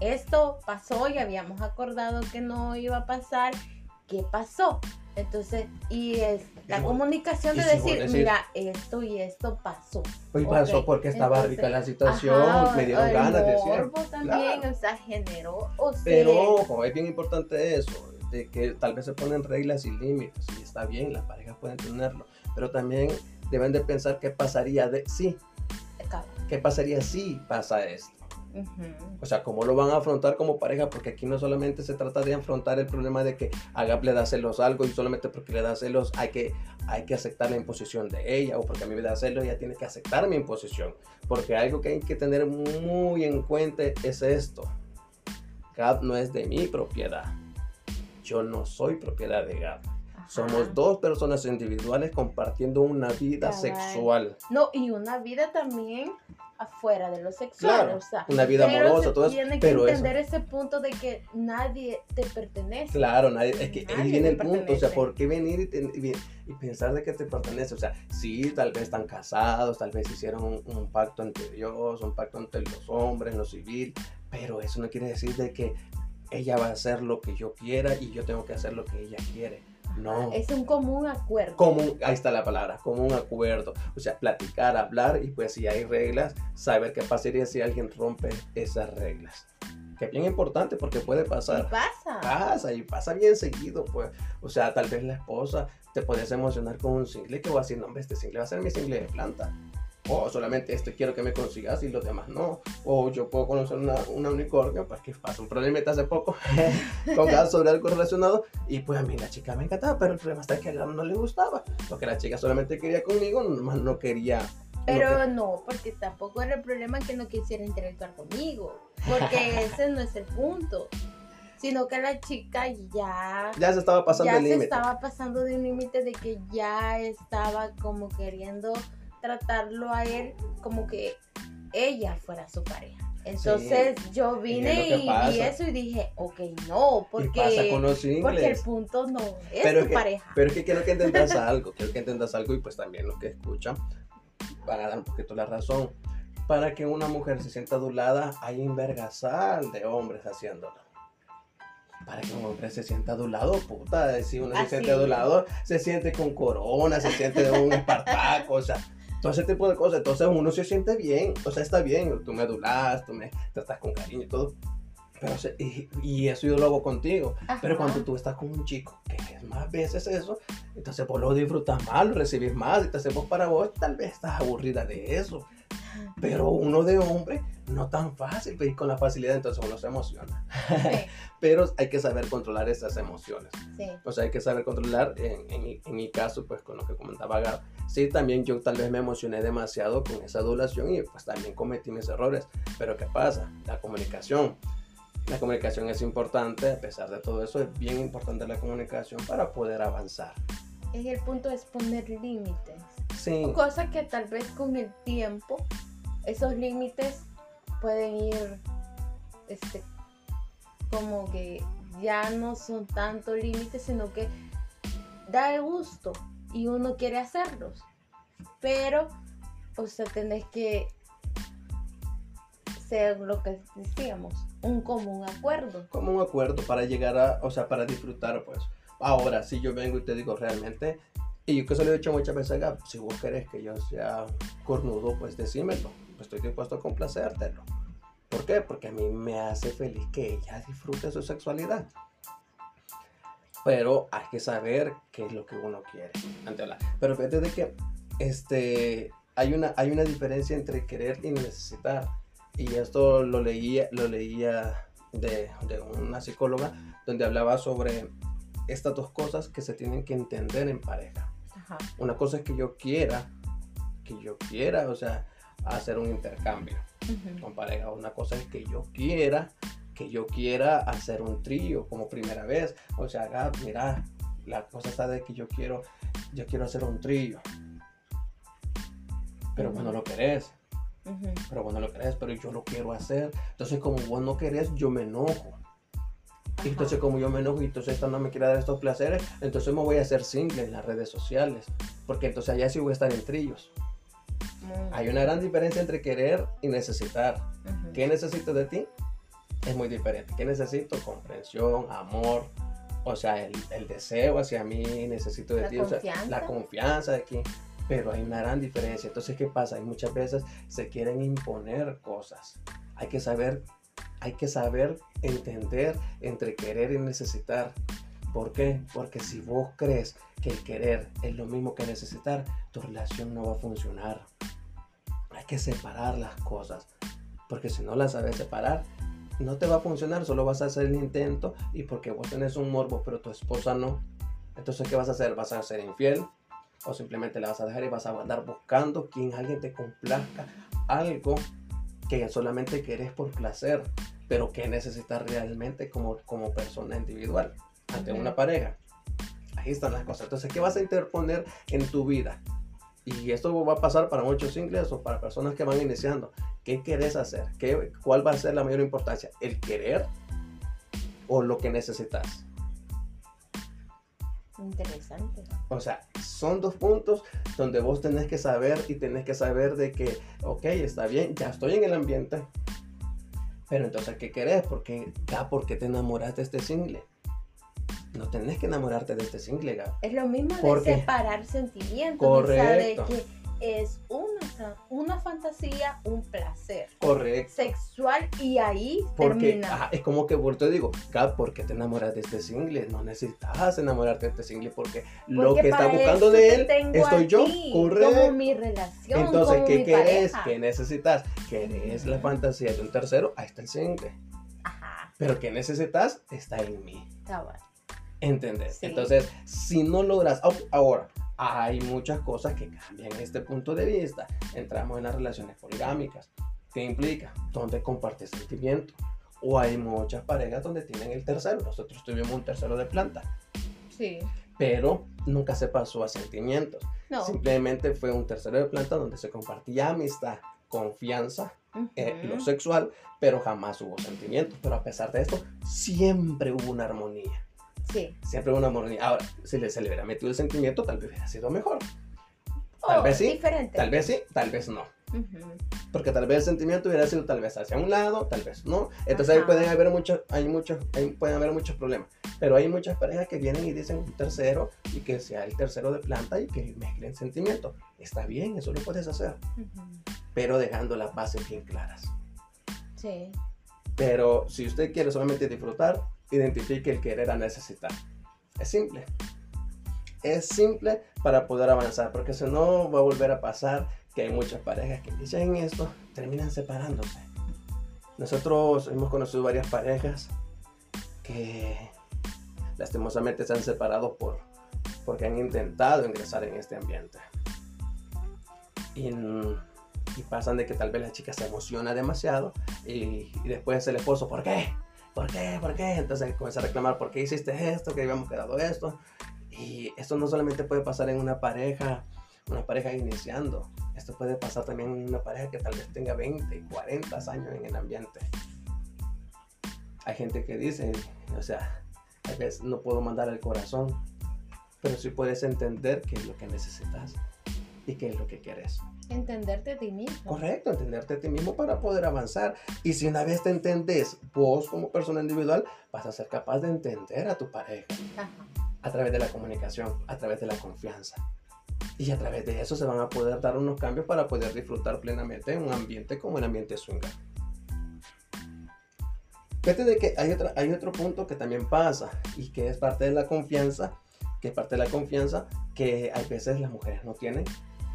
esto pasó y habíamos acordado que no iba a pasar, ¿qué pasó? Entonces, y es la comunicación de decir, mira, esto y esto pasó. Hoy pasó porque estaba entonces, rica la situación, Ajá, me dieron el ganas de decir. morbo también, Claro. o sea, generó, o sea, Pero ojo, es bien importante eso, de que tal vez se ponen reglas y límites, y está bien, las parejas pueden tenerlo, pero también deben de pensar qué pasaría de sí, acaba. qué pasaría si pasa esto. Ujú. O sea, cómo lo van a afrontar como pareja, porque aquí no solamente se trata de afrontar el problema de que Agap le da celos algo y solamente porque le da celos hay que, hay que aceptar la imposición de ella, o porque a mí me da celos ella tiene que aceptar mi imposición. Porque algo que hay que tener muy en cuenta es esto. Gab no es de mi propiedad. Yo no soy propiedad de Gab. Ajá. Somos dos personas individuales compartiendo una vida Cabal. sexual. No, y una vida también afuera de lo sexual, Claro, o sea, una vida amorosa, todo eso, Tiene que eso- entender ese punto de que nadie te pertenece. Claro, nadie, es que ahí viene el punto, o sea. ¿por qué venir y, ten- y- y pensar de que te pertenece? O sea, sí, tal vez están casados, tal vez hicieron un, un pacto ante Dios, un pacto ante los hombres, en lo civil, pero eso no quiere decir de que ella va a hacer lo que yo quiera y yo tengo que hacer lo que ella quiere. No. Es un común acuerdo. Común, ahí está la palabra, común acuerdo. O sea, platicar, hablar y pues si hay reglas, saber qué pasaría si alguien rompe esas reglas. Que es bien importante porque puede Y pasar pasa. pasa y pasa bien seguido, pues. O sea, tal vez la esposa te puedes emocionar con un single que va a decir, no, hombre, este single va a ser mi single de planta. O solamente este quiero que me consigas y los demás no. O yo puedo conocer una, una unicornio, pues que pasó un problemita hace poco con sobre algo relacionado. Y pues a mí la chica me encantaba, pero el problema está que a no le gustaba. Porque la chica solamente quería conmigo, nomás no quería. no Pero quería- no, porque tampoco era el problema que no quisiera interactuar conmigo. Porque ese no es el punto. Sino que la chica ya, ya se estaba pasando ya el se límite. estaba pasando de un límite de que ya estaba como queriendo tratarlo a él como que ella fuera su pareja. Entonces yo vine y, vi eso y dije, ok, no, porque, con los porque el punto no es Pero tu que- pareja. Pero es que quiero que entendas algo, quiero que entendas algo y pues también los que escuchan van a dar un poquito la razón. Para que una mujer se sienta adulada, hay un vergasal de hombres haciéndolo. Para que un hombre se sienta adulado, puta, si uno se Así siente adulado, se siente con corona, se siente de un espartaco, o sea, todo ese tipo de cosas. Entonces uno se siente bien, o sea, está bien, tú me adulas, tú me tratas con cariño y todo. Pero, y, y eso yo lo hago contigo. Pero Ajá. cuando tú estás con un chico que es más veces eso, entonces vos lo disfrutas más, lo recibís más, entonces vos para vos tal vez estás aburrida de eso. Pero uno de hombre, no tan fácil, y con la facilidad entonces uno se emociona. Sí, Pero hay que saber controlar esas emociones. sí. O sea, hay que saber controlar, en, en mi- en mi caso, pues con lo que comentaba Gab, sí, también yo tal vez me emocioné demasiado con esa adulación y pues también cometí mis errores. Pero ¿qué pasa? La comunicación. La comunicación es importante, a pesar de todo eso, es bien importante la comunicación para poder avanzar. Es el punto es poner límites. Sí, Cosa que tal vez con el tiempo esos límites pueden ir este como que ya no son tanto límites, sino que da el gusto y uno quiere hacerlos. Pero, o sea, tenés que ser lo que decíamos, un común acuerdo. como un acuerdo para llegar a, o sea, para disfrutar, pues. Ahora, si yo vengo y te digo realmente, y yo que se lo he dicho muchas veces si vos querés que yo sea cornudo, pues decímelo, estoy dispuesto a complacértelo. ¿Por qué? Porque a mí me hace feliz que ella disfrute su sexualidad. Pero hay que saber qué es lo que uno quiere. Pero fíjate de que este, hay, una, hay una diferencia entre querer y necesitar. Y esto lo leía, lo leía de, de una psicóloga donde hablaba sobre estas dos cosas que se tienen que entender en pareja. Ajá. Una cosa es que yo quiera, que yo quiera, o sea, hacer un intercambio con pareja. Una cosa es que yo quiera, que yo quiera hacer un trío como primera vez. O sea, mira, la cosa está de que yo quiero, yo quiero hacer un trío. Pero cuando lo querés, pero vos no lo querés, pero yo lo quiero hacer. Entonces, como vos no querés, yo me enojo. Y entonces, como yo me enojo y entonces esta no me quiere dar estos placeres, entonces me voy a hacer single en las redes sociales. Porque entonces allá sí voy a estar en trillos. Hay una gran diferencia entre querer y necesitar. ¿Qué necesito de ti? Es muy diferente. ¿Qué necesito? Comprensión, amor, o sea, el, deseo hacia mí, necesito de ti, o sea, la confianza de aquí. Pero hay una gran diferencia. Entonces, ¿qué pasa? Hay muchas veces se quieren imponer cosas. Hay que saber, hay que saber entender entre querer y necesitar. ¿Por qué? Porque si vos crees que el querer es lo mismo que necesitar, tu relación no va a funcionar. Que separar las cosas. Porque si no las sabes separar, no te va a funcionar, solo vas a hacer el intento y porque vos tenés un morbo, pero tu esposa no. Entonces, ¿qué vas a hacer? ¿Vas a ser infiel? ¿O simplemente la vas a dejar y vas a andar buscando quien alguien te complazca algo que solamente querés por placer, pero que necesitas realmente como, como persona individual ante una pareja? Ahí están las cosas. Entonces, ¿qué vas a interponer en tu vida? Y esto va a pasar para muchos singles o para personas que van iniciando. ¿Qué querés hacer? ¿Qué, ¿Cuál va a ser la mayor importancia? ¿El querer o lo que necesitas? Interesante. O sea, son dos puntos donde vos tenés que saber y tenés que saber de que, ok, está bien, ya estoy en el ambiente, pero entonces, ¿qué querés? Porque ya, ¿por qué te enamoraste de este single? No tenés que enamorarte de este single, Gab. Es lo mismo de separar sentimientos. Correcto. De que es una, una fantasía, un placer. Correcto. Sexual y ahí Porque, termina. es como que vuelto te digo, Gab, ¿por qué te enamoras de este single? No necesitas enamorarte de este single porque, lo que está buscando de él estoy yo. Correcto. Como mi relación. Entonces, ¿qué querés? ¿Qué necesitas? ¿Querés la fantasía de un tercero? Ahí está el single. Ajá. Pero ¿qué necesitas? Está en mí. Cabal. ¿Entendés? Entonces, si no logras, ahora, hay muchas cosas que cambian este punto de vista. Entramos en las relaciones poligámicas. ¿Qué implica? Donde compartes sentimientos. O hay muchas parejas donde tienen el tercero. Nosotros tuvimos un tercero de planta. Sí. Pero nunca se pasó a sentimientos. No. Simplemente fue un tercero de planta donde se compartía amistad, confianza, eh, lo sexual, pero jamás hubo sentimientos. Pero a pesar de esto, siempre hubo una armonía. Sí. Siempre una armonía. Ahora, si le, se le hubiera metido el sentimiento, tal vez hubiera sido mejor. Tal vez sí. Tal vez sí, tal vez no. Porque tal vez el sentimiento hubiera sido tal vez hacia un lado, tal vez no. Entonces ahí pueden haber muchos, hay muchos, pueden haber muchos problemas. Pero hay muchas parejas que vienen y dicen un tercero y que sea el tercero de planta y que mezclen sentimientos. Está bien, eso lo puedes hacer. Pero dejando las bases bien claras. Sí. Pero si usted quiere solamente disfrutar, identifique el querer a necesitar. Es simple. Es simple para poder avanzar, porque si no va a volver a pasar que hay muchas parejas que dicen esto, terminan separándose. Nosotros hemos conocido varias parejas que lastimosamente se han separado por, porque han intentado ingresar en este ambiente. Y, y pasan de que tal vez la chica se emociona demasiado y, y después el esposo, ¿por qué? ¿Por qué? ¿Por qué? Entonces comienza a reclamar, ¿por qué hiciste esto? Que habíamos quedado esto. Y esto no solamente puede pasar en una pareja, una pareja iniciando. Esto puede pasar también en una pareja que tal vez tenga 20, 40 años en el ambiente. Hay gente que dice, o sea, a veces no puedo mandar el corazón, pero sí puedes entender qué es lo que necesitas y qué es lo que quieres. Entenderte a ti mismo. Correcto, entenderte a ti mismo para poder avanzar. Y si una vez te entendés, vos como persona individual, vas a ser capaz de entender a tu pareja. A través de la comunicación, a través de la confianza. Y a través de eso se van a poder dar unos cambios para poder disfrutar plenamente en un ambiente como el ambiente swinger. Fíjate de que hay, otra, hay otro punto que también pasa y que es parte de la confianza, que es parte de la confianza que a veces las mujeres no tienen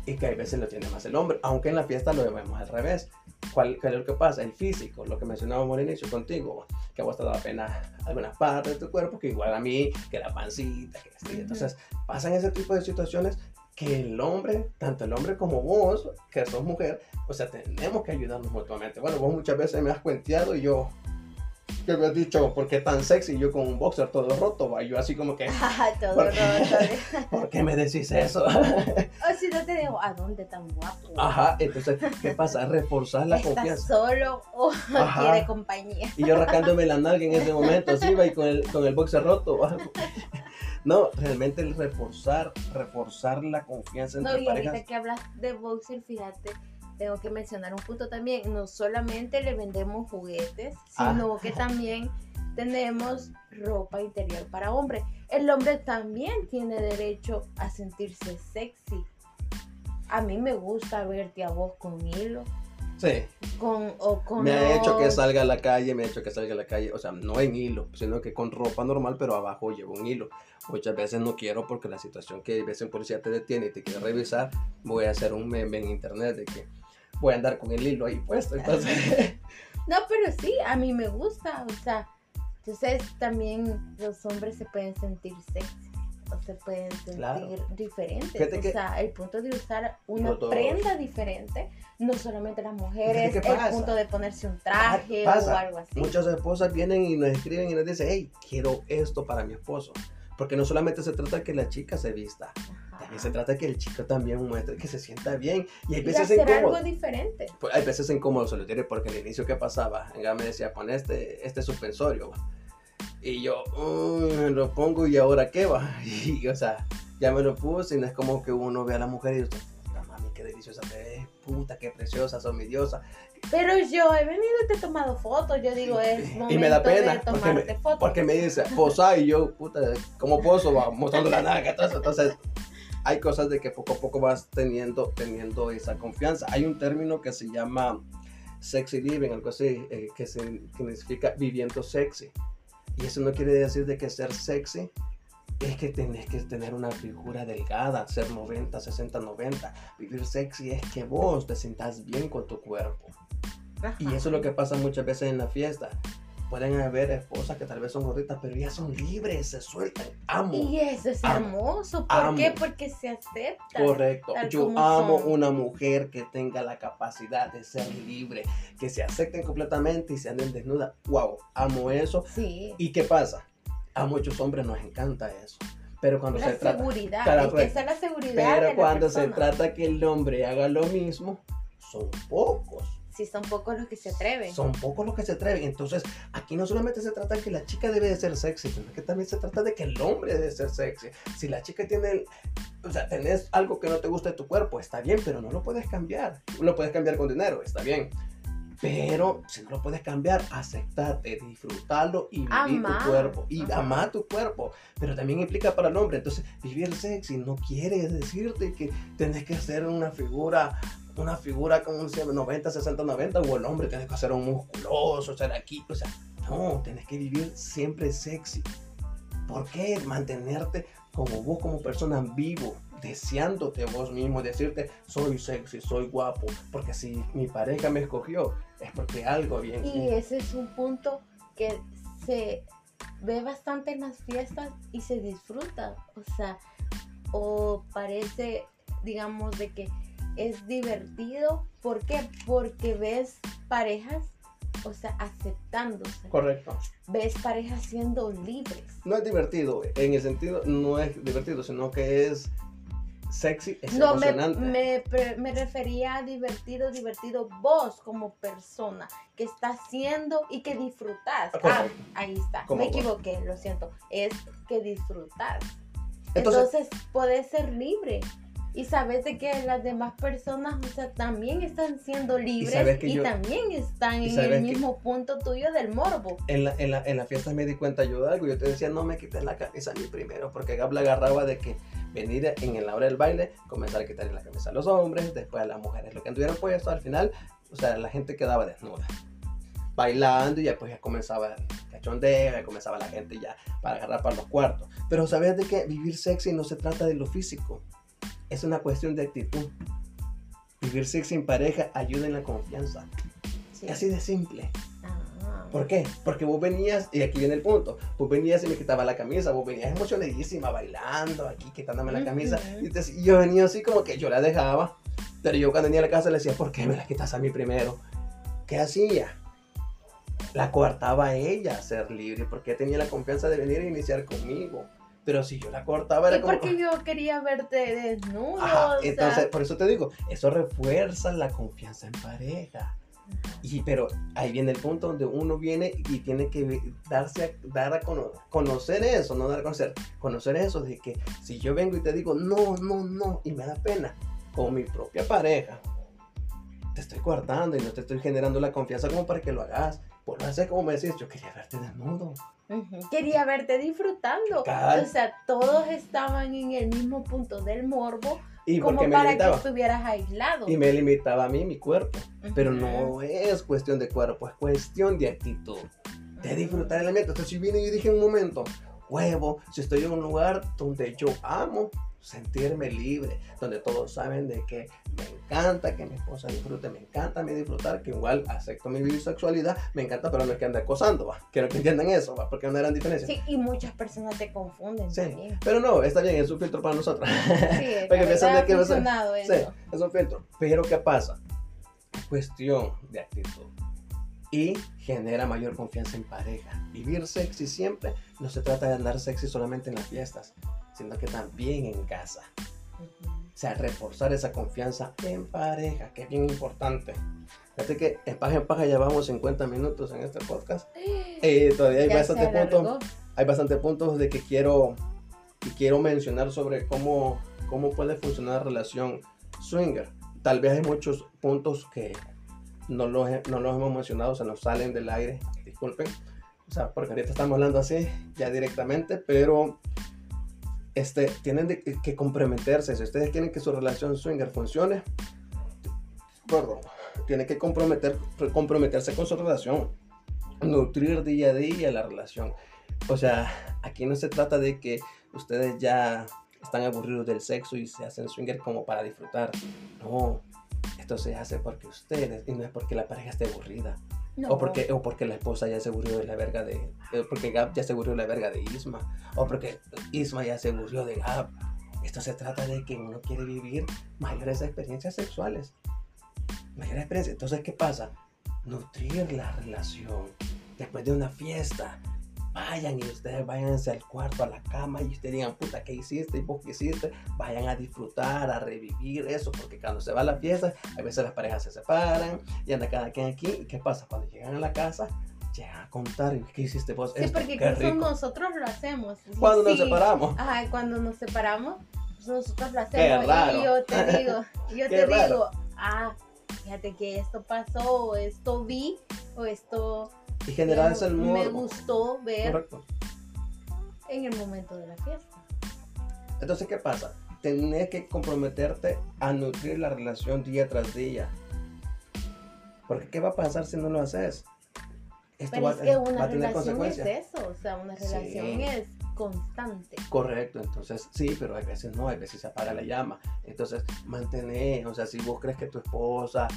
y que a veces lo tiene más el hombre, aunque en la fiesta lo vemos al revés. ¿Cuál, es lo que pasa? El físico, lo que mencionábamos al inicio contigo, que a vos te da pena algunas partes de tu cuerpo, que igual a mí, que la pancita, que este. Entonces, pasan ese tipo de situaciones que el hombre, tanto el hombre como vos, que sos mujer, o sea, tenemos que ayudarnos mutuamente. Bueno, vos muchas veces me has cuenteado y yo que me has dicho, ¿por qué tan sexy? Yo con un boxer todo roto, va. Yo así como que, todo ¿Por roto. qué? ¿por qué me decís eso? O si no te digo, ¿a dónde tan guapo? Ajá, entonces, ¿qué pasa? Reforzar la ¿Estás confianza. solo o Ajá. quiere compañía? Y yo rascándome la nalga en ese momento, así va, y con el, con el boxer roto. va. No, realmente el reforzar, reforzar la confianza entre No, y parejas. ahorita que hablas de boxer, fíjate, tengo que mencionar un punto también. No solamente le vendemos juguetes, Ah. sino que también tenemos ropa interior para hombre. El hombre también tiene derecho a sentirse sexy. A mí me gusta verte a vos con hilo, Sí, con o con me ha hecho que salga a la calle, me ha hecho que salga a la calle, o sea, no en hilo, sino que con ropa normal, pero abajo llevo un hilo. Muchas veces no quiero porque la situación que a veces un policía te detiene y te quiere revisar, voy a hacer un meme en internet de que voy a andar con el hilo ahí puesto. Entonces, No, pero sí, a mí me gusta, o sea, entonces también los hombres se pueden sentir sexy o se pueden sentir Claro. diferentes. O sea, el punto de usar una dos. prenda diferente, no solamente las mujeres, el punto de ponerse un traje Pasa. o algo así. muchas esposas vienen y nos escriben y nos dicen, hey, quiero esto para mi esposo. Porque no solamente se trata de que la chica se vista, Ajá. También se trata de que el chico también muestre que se sienta bien. Y hay Y veces hacer incómodo. algo diferente. Pues, hay veces incómodo se lo diré porque al inicio que pasaba, ella me decía, pon este, este suspensorio. va". Y yo, "Mm, me lo pongo y ahora qué va. Y, o sea, ya me lo puse y no es como que uno ve a la mujer y dice, puta mami, qué deliciosa te ves, puta, qué preciosa, sos mi diosa. Pero yo he venido y te he tomado fotos, yo digo, es momento Y me da pena, de porque tomarte me, fotos. porque me dice, posa y yo, puta, ¿cómo poso? Va mostrando la nalga, eso. Entonces, hay cosas de que poco a poco vas teniendo, teniendo esa confianza. Hay un término que se llama sexy living, algo así, eh, que, significa viviendo sexy. Y eso no quiere decir de que ser sexy es que tenés que tener una figura delgada, ser 90, 60, 90. Vivir sexy es que vos te sientas bien con tu cuerpo. Ajá. Y eso es lo que pasa muchas veces en la fiesta. Pueden haber esposas que tal vez son gorditas, pero ellas son libres, se sueltan. Amo. Y eso es Amo. hermoso. ¿Por Amo. qué? Porque se acepta. Correcto. Yo amo son. una mujer que tenga la capacidad de ser libre, que se acepten completamente y se anden desnudas. Wow, amo eso. Sí. ¿Y qué pasa? A muchos hombres nos encanta eso. Pero cuando La se trata, seguridad. Claro, es que esa es la seguridad. de pero la cuando se trata que el hombre haga lo mismo, son pocos. Sí, son pocos los que se atreven. Son pocos los que se atreven. Entonces, aquí no solamente se trata de que la chica debe de ser sexy, sino que también se trata de que el hombre debe ser sexy. Si la chica tiene, o sea, tenés algo que no te gusta de tu cuerpo, está bien, pero no lo puedes cambiar. Lo puedes cambiar con dinero, está bien. Pero si no lo puedes cambiar, aceptate, disfrutarlo y vivir tu cuerpo. Y Ajá. amar tu cuerpo. Pero también implica para el hombre. Entonces, vivir sexy no quiere decirte que tenés que hacer una figura una figura como un 90, 60, 90, o el hombre tiene que ser un musculoso, ser aquí, o sea, no, tienes que vivir siempre sexy. ¿Por qué mantenerte como vos, como persona vivo, deseándote vos mismo, decirte, soy sexy, soy guapo? Porque si mi pareja me escogió, es porque algo bien. Y ese es un punto que se ve bastante en las fiestas y se disfruta. O sea, o parece, digamos, de que es divertido. ¿Por qué? Porque ves parejas, o sea, aceptándose. Correcto. Ves parejas siendo libres. No es divertido, en el sentido, no es divertido, sino que es sexy, es No, me, emocionante. me, me refería a divertido, divertido vos como persona que estás haciendo y que disfrutas. Ah, Correcto. ahí está. Me vos. equivoqué, lo siento. Es que disfrutas. Entonces- Entonces, puedes ser libre. Y sabes de que las demás personas, o sea, también están siendo libres y, yo- también están en el mismo punto tuyo del morbo. en la, en, la, en la fiesta me di cuenta yo de algo. Yo te decía, no me quites la camisa mí primero, porque Gabla agarraba de que venir en la hora del baile, comenzar a quitarle la camisa a los hombres, después a las mujeres, lo que anduvieran puesto, al final, o sea, la gente quedaba desnuda, bailando y ya pues ya comenzaba el cachondeo, ya comenzaba la gente ya para agarrar para los cuartos. Pero sabes de que vivir sexy no se trata de lo físico, es una cuestión de actitud. Vivir en pareja ayuda en la confianza. Sí. Así de simple. Ah. ¿Por qué? Porque vos venías, y aquí viene el punto, vos venías y me quitaba la camisa, vos venías emocionadísima, bailando aquí, quitándome la camisa, y, te- y yo venía así como que yo la dejaba, pero yo cuando venía a la casa le decía, ¿por qué me la quitas a mí primero? ¿Qué hacía? la coartaba a ella a ser libre porque tenía la confianza de venir a iniciar conmigo. Pero si yo la cortaba era Y como... porque yo quería verte desnudo. Ajá, o sea, entonces, por eso te digo, eso refuerza la confianza en pareja. Y pero ahí viene el punto donde uno viene y tiene que darse a, dar a cono- conocer eso, no dar a conocer, conocer eso de que si yo vengo y te digo no, no, no, y me da pena con mi propia pareja, te estoy coartando y no te estoy generando la confianza como para que lo hagas. Por no hacer como me decís, yo quería verte desnudo. Quería verte disfrutando. O sea, todos estaban en el mismo punto del morbo, Y como porque me para que limitaba. estuvieras aislado. Y me limitaba a mí mi cuerpo. Pero Ujú. no es cuestión de cuerpo, es cuestión de actitud. de disfrutar el ambiente. Entonces, si vine y dije un momento, huevo, si estoy en un lugar donde yo amo sentirme libre, donde todos saben de que me encanta que mi esposa disfrute, me encanta a mí disfrutar, que igual acepto mi bisexualidad, me encanta, pero no es que ande acosando, va. Quiero que entiendan eso, va, porque no eran diferencias. Sí, y muchas personas te confunden Sí, también. pero no, está bien, es un filtro para nosotros. Sí, Porque piensan de que ser- funcionado Sí, es un filtro. Pero ¿qué pasa? Cuestión de actitud. Y genera mayor confianza en pareja. Vivir sexy siempre no se trata de andar sexy solamente en las fiestas, sino que también en casa. Ujú. O sea, reforzar esa confianza en pareja, que es bien importante. Fíjate que en paja en paja ya vamos 50 minutos en este podcast. Eh, todavía hay bastantes puntos hay bastantes puntos de que quiero y quiero mencionar sobre cómo, cómo puede funcionar la relación swinger. Tal vez hay muchos puntos que no los, no los hemos mencionado, se nos salen del aire, disculpen. O sea, porque ahorita estamos hablando así, ya directamente, pero este, tienen que comprometerse. Si ustedes quieren que su relación swinger funcione, perdón, tienen que comprometer, comprometerse con su relación, nutrir día a día la relación. O sea, aquí no se trata de que ustedes ya están aburridos del sexo y se hacen swinger como para disfrutar. No, esto se hace porque ustedes, y no es porque la pareja esté aburrida. No. O, porque, o porque la esposa ya se aburrió de la verga de... eh, porque Gab ya se aburrió de la verga de Isma. O porque Isma ya se aburrió de Gab. Esto se trata de que uno quiere vivir mayores experiencias sexuales. Mayores experiencias. Entonces, ¿qué pasa? Nutrir la relación. Después de una fiesta, vayan y ustedes váyanse al cuarto, a la cama y ustedes digan, puta, ¿qué hiciste? ¿Y vos qué hiciste? Vayan a disfrutar, a revivir eso, porque cuando se va a la fiesta, a veces las parejas se separan y anda cada quien aquí. ¿Y qué pasa? Cuando llegan a la casa, llegan a contar, ¿y ¿qué hiciste vos? Sí, Esto, porque qué rico. nosotros lo hacemos. Cuando nos separamos. Ajá, cuando nos separamos, pues nosotros lo Qué hacemos. raro. Y yo te digo, yo Qué te raro. digo, ah, fíjate que esto pasó, o esto vi, o esto Y generar ese me morbo. gustó ver Correcto. en el momento de la fiesta. Entonces, ¿qué pasa? Tenés que comprometerte a nutrir la relación día tras día. Porque ¿qué va a pasar si no lo haces? Esto Pero va, es que va una a tener relación es eso, o sea, una Sí. relación es constante. Correcto, entonces sí, pero hay veces no, hay veces se apaga la llama. Entonces, mantener, o sea, si vos crees que tu esposa,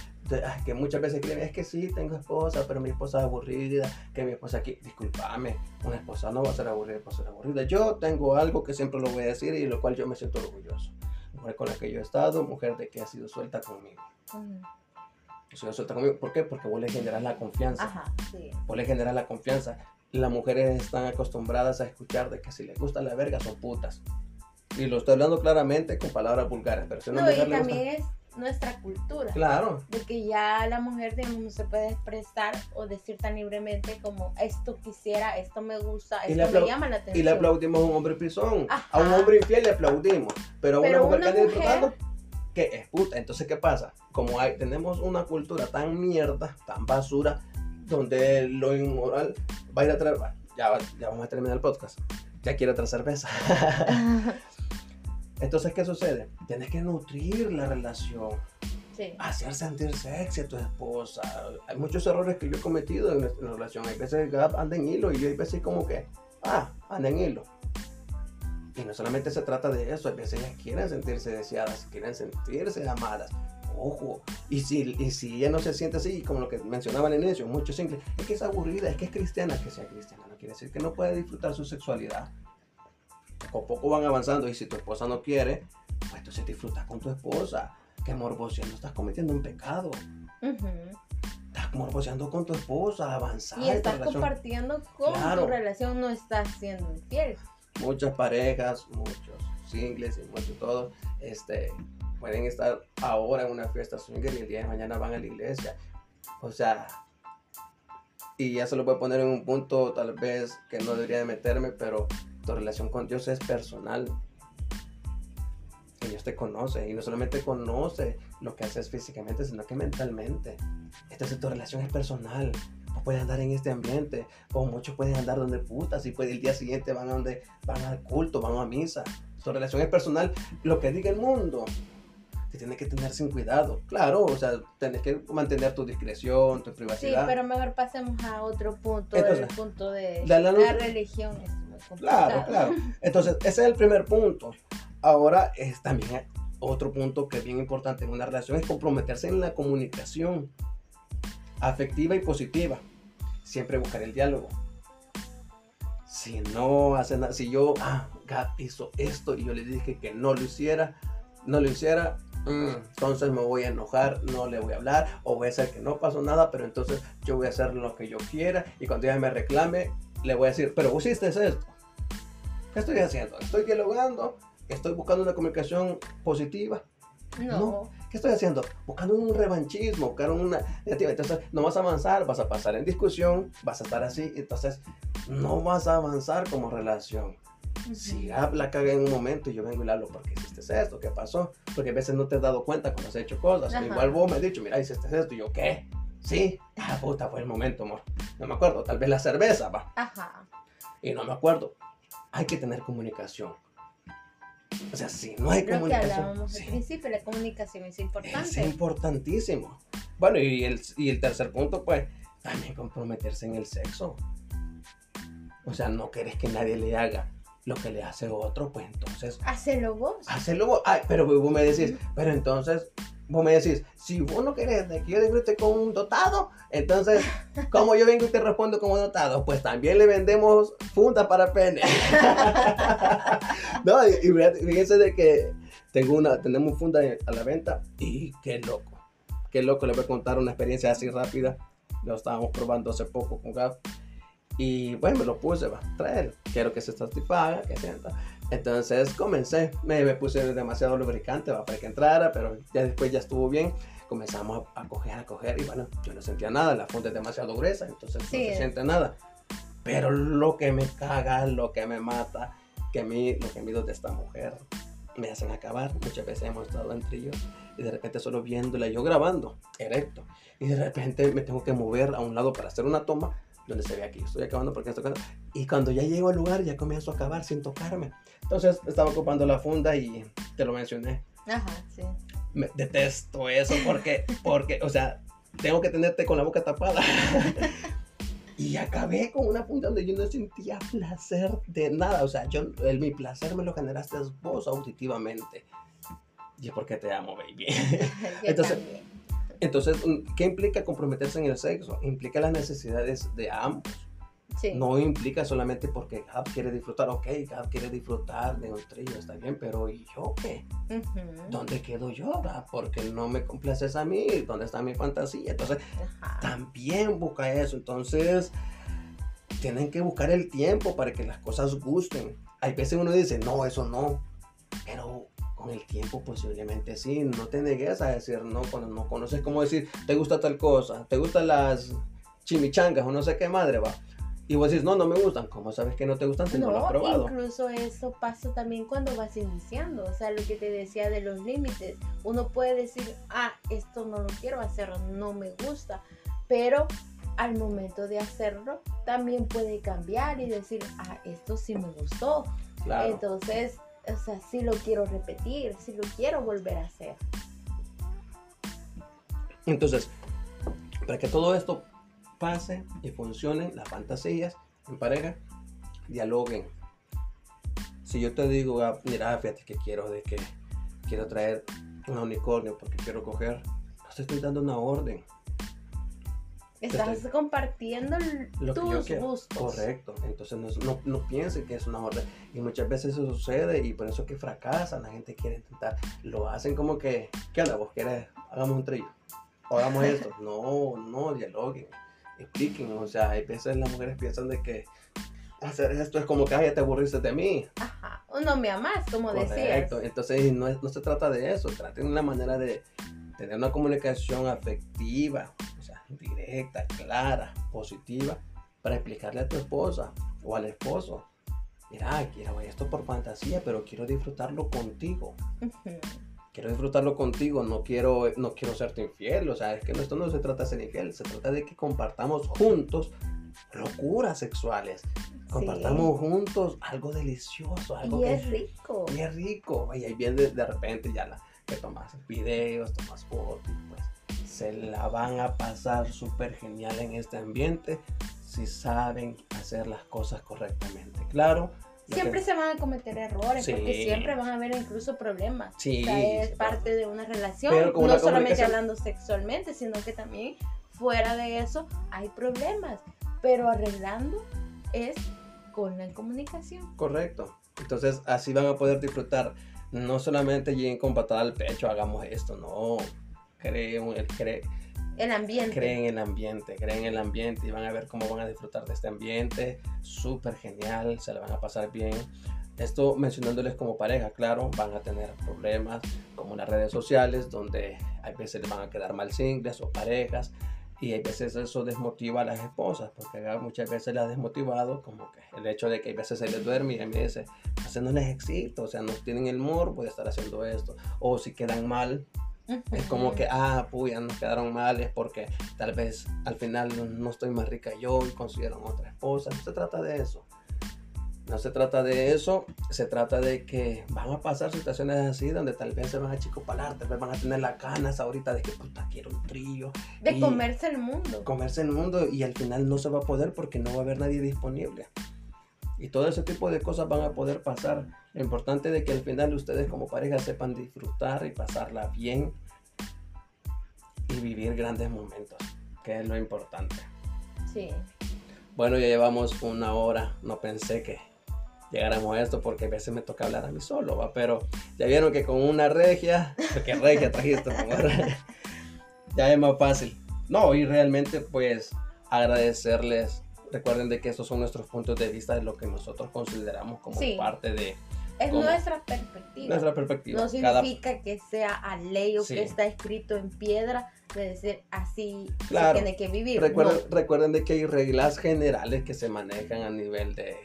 que muchas veces creen, es que sí, tengo esposa, pero mi esposa es aburrida, que mi esposa aquí, discúlpame, una esposa no va a ser aburrida por ser aburrida. Yo tengo algo que siempre lo voy a decir y lo cual yo me siento orgulloso. Mujer con la que yo he estado, mujer de que ha sido suelta conmigo. Suelta conmigo, ¿por qué? Porque vos le generas la confianza. Ajá, sí. Vos le generas la confianza. Las mujeres están acostumbradas a escuchar de que si les gusta la verga son putas. Y lo estoy hablando claramente con palabras vulgares, pero si No, y le gusta... también es nuestra cultura. Claro, de que ya la mujer digamos, no se puede expresar o decir tan libremente como esto quisiera, esto me gusta, Y esto me llama la y atención. le aplaudimos a un hombre pisón. Ajá. A un hombre infiel le aplaudimos. Pero a una Pero mujer una que mujer- disfrutando, que es puta. Entonces, ¿qué pasa? Como hay, tenemos una cultura tan mierda, tan basura, donde lo inmoral va a ir a traer... Ya, ya vamos a terminar el podcast. Ya quiero otra cerveza. Entonces, ¿qué sucede? Tienes que nutrir la relación, sí. hacer sentir sexy a tu esposa. Hay muchos errores que yo he cometido en nuestra relación. Hay veces que anda en hilo y yo hay veces como que, ah, anda en hilo. Y no solamente se trata de eso, hay veces ellas quieren sentirse deseadas, quieren sentirse amadas. Ojo, y si, y si ella no se siente así, como lo que mencionaba al inicio, muchos simples, es que es aburrida, es que es cristiana, que sea cristiana, no quiere decir que no puede disfrutar su sexualidad. Poco a poco van avanzando y si tu esposa no quiere, pues entonces disfrutas con tu esposa. Que morbosia, no estás cometiendo un pecado. Estás morboseando con tu esposa, avanzar. Y estás compartiendo con Claro. tu relación, no estás siendo infiel. muchas parejas, muchos singles y muchos todos, este, pueden estar ahora en una fiesta swinger y el día de mañana van a la iglesia. O sea, y se lo voy a poner en un punto tal vez que no debería de meterme, pero tu relación con Dios es personal. Y Dios te conoce y no solamente conoce lo que haces físicamente, sino que mentalmente. Entonces tu relación es personal. Vos puedes andar en este ambiente, o muchos pueden andar donde putas y pues el día siguiente van a donde van al culto, van a misa. Tu relación es personal. Lo que diga el mundo, tienes que tener sin cuidado. Claro, o sea, tenés que mantener tu discreción, tu Sí, privacidad. pero mejor pasemos a otro punto, Entonces, el punto de la- la- la religión. Es. Claro, claro. Entonces, ese es el primer punto. Ahora, es también otro punto que es bien importante en una relación es comprometerse en la comunicación afectiva y positiva. Siempre buscar el diálogo. Si no hace nada, si yo, ah, Gab hizo esto y yo le dije que no lo hiciera, no lo hiciera, mm, entonces me voy a enojar, no le voy a hablar, o voy a hacer que no pasó nada, pero entonces yo voy a hacer lo que yo quiera y cuando ella me reclame, le voy a decir, pero vos hiciste esto. ¿Qué estoy haciendo? Estoy dialogando, estoy buscando una comunicación positiva. No. No. ¿Qué estoy haciendo? Buscando un revanchismo, buscar una negativa. Entonces no vas a avanzar, vas a pasar en discusión, vas a estar así, entonces no vas a avanzar como relación. Si Gab la caga en un momento y yo vengo y le hablo, ¿por qué hiciste esto? ¿Qué pasó? Porque a veces no te has dado cuenta cuando has hecho cosas. Ajá. Igual vos me has dicho, mira, hiciste esto. Y yo, ¿qué? Sí. Ah, puta, fue el momento, amor. No me acuerdo. Tal vez la cerveza, va. Ajá. Y no me acuerdo. Hay que tener comunicación. O sea, si no hay Lo que comunicación. hablábamos al sí, principio, la comunicación es importante. es importantísimo. Bueno, y el, y el tercer punto, pues, también comprometerse en el sexo. O sea, no querés que nadie le haga lo que le hace otro, pues entonces, Hacelo vos. hacelo vos. Ay, pero vos me decís, pero entonces, vos me decís, si vos no querés de que yo disfrute con un dotado, entonces, como yo vengo y te respondo como dotado, pues también le vendemos fundas para pene. no, y, y fíjense de que tengo una, tenemos funda a la venta y qué loco. Qué loco, les voy a contar una experiencia así rápida. Lo estábamos probando hace poco con Gab. Y bueno, me lo puse, va, traer. Quiero que se satisfaga, que sienta. Entonces comencé, me, me puse demasiado lubricante va, para que entrara, pero ya después ya estuvo bien. Comenzamos a, a coger, a coger y bueno, yo no sentía nada, la funda es demasiado gruesa, entonces Sí, no se es. siente nada. Pero lo que me caga, lo que me mata, que a mí, lo que mido de esta mujer me hacen acabar. Muchas veces hemos estado en trío y de repente solo viéndola, yo grabando, erecto, y de repente me tengo que mover a un lado para hacer una toma donde se ve aquí, estoy acabando porque estoy acabando. Y cuando ya llego al lugar ya comienzo a acabar sin tocarme. Entonces estaba ocupando la funda y te lo mencioné. Ajá, sí. Me, detesto eso porque, porque, o sea, tengo que tenerte con la boca tapada. Y acabé con una punta donde yo no sentía placer de nada. O sea, yo, el, mi placer me lo generaste vos auditivamente. Y es porque te amo, baby. Yo Entonces, también. Entonces, ¿qué implica comprometerse en el sexo? Implica las necesidades de ambos. Sí. No implica solamente porque Gab quiere disfrutar. Ok, Gab quiere disfrutar de un trío, está bien, pero ¿y yo qué? ¿Dónde quedo yo? Gab? Porque no me complaces a mí. ¿Dónde está mi fantasía? Entonces, Ajá. también busca eso. Entonces, tienen que buscar el tiempo para que las cosas gusten. Hay veces uno dice, no, eso no. Con el tiempo posiblemente sí. No te negues a decir no cuando no conoces cómo decir, te gusta tal cosa, te gustan las chimichangas o no sé qué madre va. Y vos decís, no, no me gustan. ¿Cómo sabes que no te gustan si no, lo has No, probado? incluso eso pasa también cuando vas iniciando, o sea, lo que te decía de los límites. Uno puede decir, ah, esto no lo quiero hacer, no me gusta, pero al momento de hacerlo también puede cambiar y decir, ah, esto sí me gustó. Claro. Entonces, o sea, sí lo quiero repetir, sí lo quiero volver a hacer. Entonces, para que todo esto pase y funcione, las fantasías en pareja, dialoguen. Si yo te digo, ah, mira, fíjate que quiero de que quiero traer un unicornio porque quiero coger, no estoy dando una orden. Estás compartiendo Lo que tus quiero. gustos. Correcto. Entonces no, no, no piensen que es una orden. Y muchas veces eso sucede y por eso es que fracasan. La gente quiere intentar. Lo hacen como que, ¿qué onda? ¿Vos querés? Hagamos un trillo. o hagamos esto. No, no, dialoguen, expliquen. O sea, hay veces las mujeres piensan de que hacer esto es como que ya te aburriste de mí. Ajá, no me amas, como Correcto. Entonces no, no se trata de eso, traten una manera de tener una comunicación afectiva, directa, clara, positiva, para explicarle a tu esposa o al esposo, mira, quiero esto por fantasía, pero quiero disfrutarlo contigo. Quiero disfrutarlo contigo, no quiero, no quiero serte infiel, o sea, es que esto no se trata de ser infiel, se trata de que compartamos juntos locuras sexuales. Compartamos juntos algo delicioso, algo y es rico. Y es rico. Y ahí viene de, repente ya la, que tomas videos, tomas fotos, pues se la van a pasar súper genial en este ambiente si saben hacer las cosas correctamente. Claro. Siempre se van a cometer errores, porque siempre van a haber incluso problemas. Sí, o sea, es parte de una relación, no solamente hablando sexualmente, sino que también fuera de eso hay problemas pero arreglando es con la comunicación. Correcto. Entonces así van a poder disfrutar. No solamente lleguen con patada al pecho, hagamos esto, no. Creen, creen, el ambiente. Creen el ambiente, creen el ambiente y van a ver cómo van a disfrutar de este ambiente. Súper genial, se la van a pasar bien. Esto mencionándoles como pareja, claro, van a tener problemas como en las redes sociales, donde a veces les van a quedar mal singles o parejas, y a veces eso desmotiva a las esposas, porque muchas veces las ha desmotivado, como que el hecho de que a veces se les duerme y a veces no les éxito, o sea, no tienen el morbo de estar haciendo esto, o si quedan mal, es como que, ah, puya, nos quedaron mal, es porque tal vez al final no, estoy más rica yo y consiguieron otra esposa, no se trata de eso. No se trata de eso, se trata de que van a pasar situaciones así donde tal vez se van a chicopalar, tal vez van a tener las ganas ahorita de que puta quiero un trillo. De comerse el mundo. Comerse el mundo y al final no se va a poder porque no va a haber nadie disponible. Y todo ese tipo de cosas van a poder pasar. Lo importante es que al final ustedes como pareja sepan disfrutar y pasarla bien y vivir grandes momentos, que es lo importante. Sí. Bueno, ya llevamos una hora. No pensé que llegáramos a esto porque a veces me toca hablar a mí solo, ¿va? Pero ya vieron que con una regia, que regia trajiste, ya es más fácil. No, y realmente pues agradecerles. Recuerden de que estos son nuestros puntos de vista de lo que nosotros consideramos como parte de... Es nuestra perspectiva. Nuestra perspectiva. No significa que sea a ley o que está escrito en piedra, de decir así se tiene que vivir. Recuerden, recuerden de que hay reglas generales que se manejan a nivel de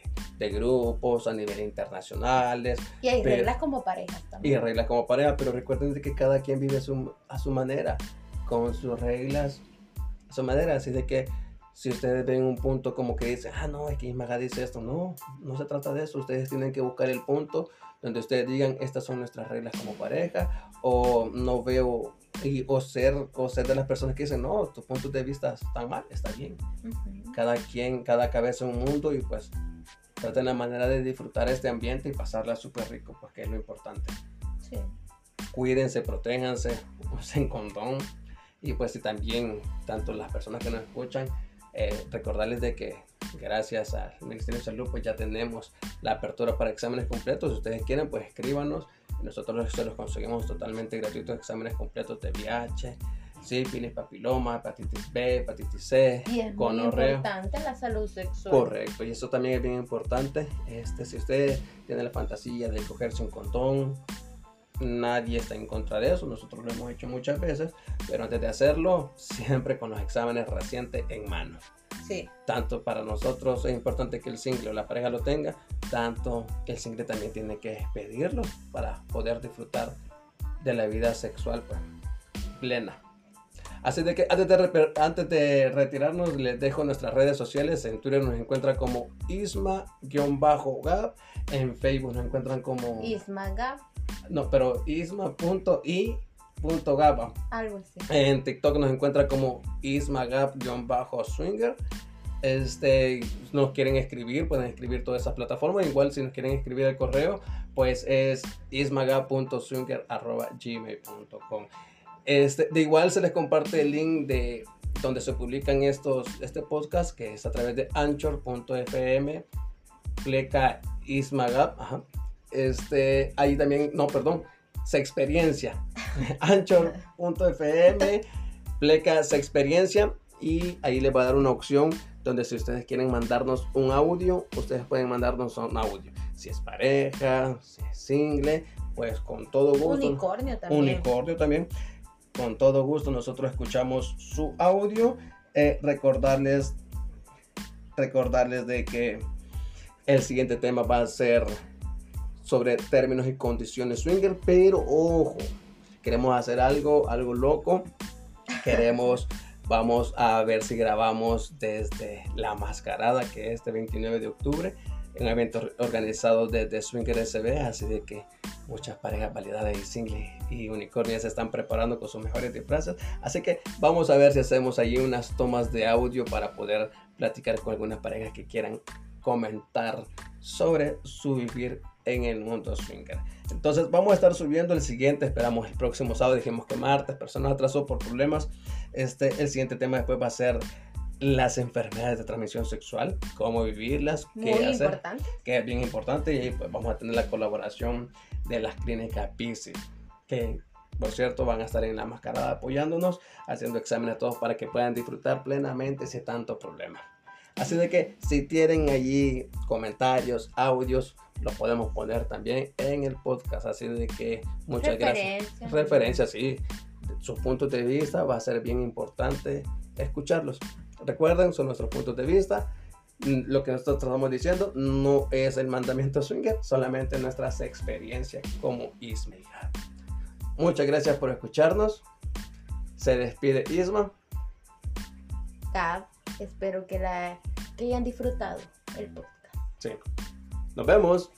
de grupos a nivel internacionales. Y hay reglas como parejas también. Y reglas como pareja, pero recuerden que cada quien vive a su, a su manera, con sus reglas, a su manera. Así de que si ustedes ven un punto como que dicen, ah, no, es que Ismaga dice esto, no, no se trata de eso. Ustedes tienen que buscar el punto donde ustedes digan, estas son nuestras reglas como pareja, o no veo, y, o, ser, o ser de las personas que dicen, no, tus puntos de vista están mal, está bien. Cada quien, cada cabeza un mundo y pues traten la manera de disfrutar este ambiente y pasarla súper rico, porque es lo importante. Sí. Cuídense, protéjanse, usen condón. Y pues si también, tanto las personas que nos escuchan, eh, recordarles de que gracias al Ministerio de Salud pues ya tenemos la apertura para exámenes completos. Si ustedes quieren pues escríbanos. Nosotros se los conseguimos totalmente gratuitos, exámenes completos de VIH, sífilis, papiloma, hepatitis B, hepatitis C, y es muy importante la salud sexual. Correcto, y eso también es bien importante. Este, si usted tiene la fantasía de cogerse un condón, nadie está en contra de eso, nosotros lo hemos hecho muchas veces, pero antes de hacerlo, siempre con los exámenes recientes en mano. Sí. Tanto para nosotros es importante que el single o la pareja lo tenga, tanto el single también tiene que pedirlo para poder disfrutar de la vida sexual pues, plena. Así de que antes de, antes de retirarnos, les dejo nuestras redes sociales. En Twitter nos encuentran como Isma-Gab. En Facebook nos encuentran como Isma-Gab. No, pero isma.i.gab. Algo así. En TikTok nos encuentran como Ismagab-Swinger. Este, nos quieren escribir, pueden escribir todas esas plataformas. Igual si nos quieren escribir el correo, pues es ismagab.swinger.gmail.com. Este, de igual se les comparte el link de donde se publican estos, este podcast, que es a través de anchor.fm, pleca ismagap, Este, ahí también, no, perdón, se experiencia, anchor.fm, Pleca su experiencia y ahí les va a dar una opción donde si ustedes quieren mandarnos un audio, ustedes pueden mandarnos un audio. Si es pareja, si es single, pues con todo gusto. Unicornio también. Unicornio también. Con todo gusto nosotros escuchamos su audio. Eh, recordarles, recordarles de que el siguiente tema va a ser sobre términos y condiciones swinger, pero ojo, queremos hacer algo, algo loco. Queremos Vamos a ver si grabamos desde La Mascarada, que es este 29 de octubre, un evento organizado desde Swinger SB, así de que muchas parejas validadas y singles y unicornias se están preparando con sus mejores disfraces. Así que vamos a ver si hacemos allí unas tomas de audio para poder platicar con algunas parejas que quieran comentar sobre su vivir en el mundo swinger. Entonces vamos a estar subiendo el siguiente, esperamos el próximo sábado, dijimos que martes, personas atrasó por problemas. Este, el siguiente tema después va a ser las enfermedades de transmisión sexual, cómo vivirlas, qué Muy hacer, importante. que es bien importante y pues vamos a tener la colaboración de las clínicas Pixie, que por cierto van a estar en la mascarada apoyándonos, haciendo exámenes todos para que puedan disfrutar plenamente sin tanto problema. Así de que si tienen allí comentarios, audios, lo podemos poner también en el podcast. Así de que muchas gracias. Referencias, sí. Sus puntos de vista va a ser bien importante escucharlos. Recuerden, son nuestros puntos de vista. Lo que nosotros estamos diciendo no es el mandamiento swinger, solamente nuestras experiencias como Isma. Muchas gracias por escucharnos. Se despide Isma. Gab, espero que, la, que hayan disfrutado el podcast. Sí. Nos vemos.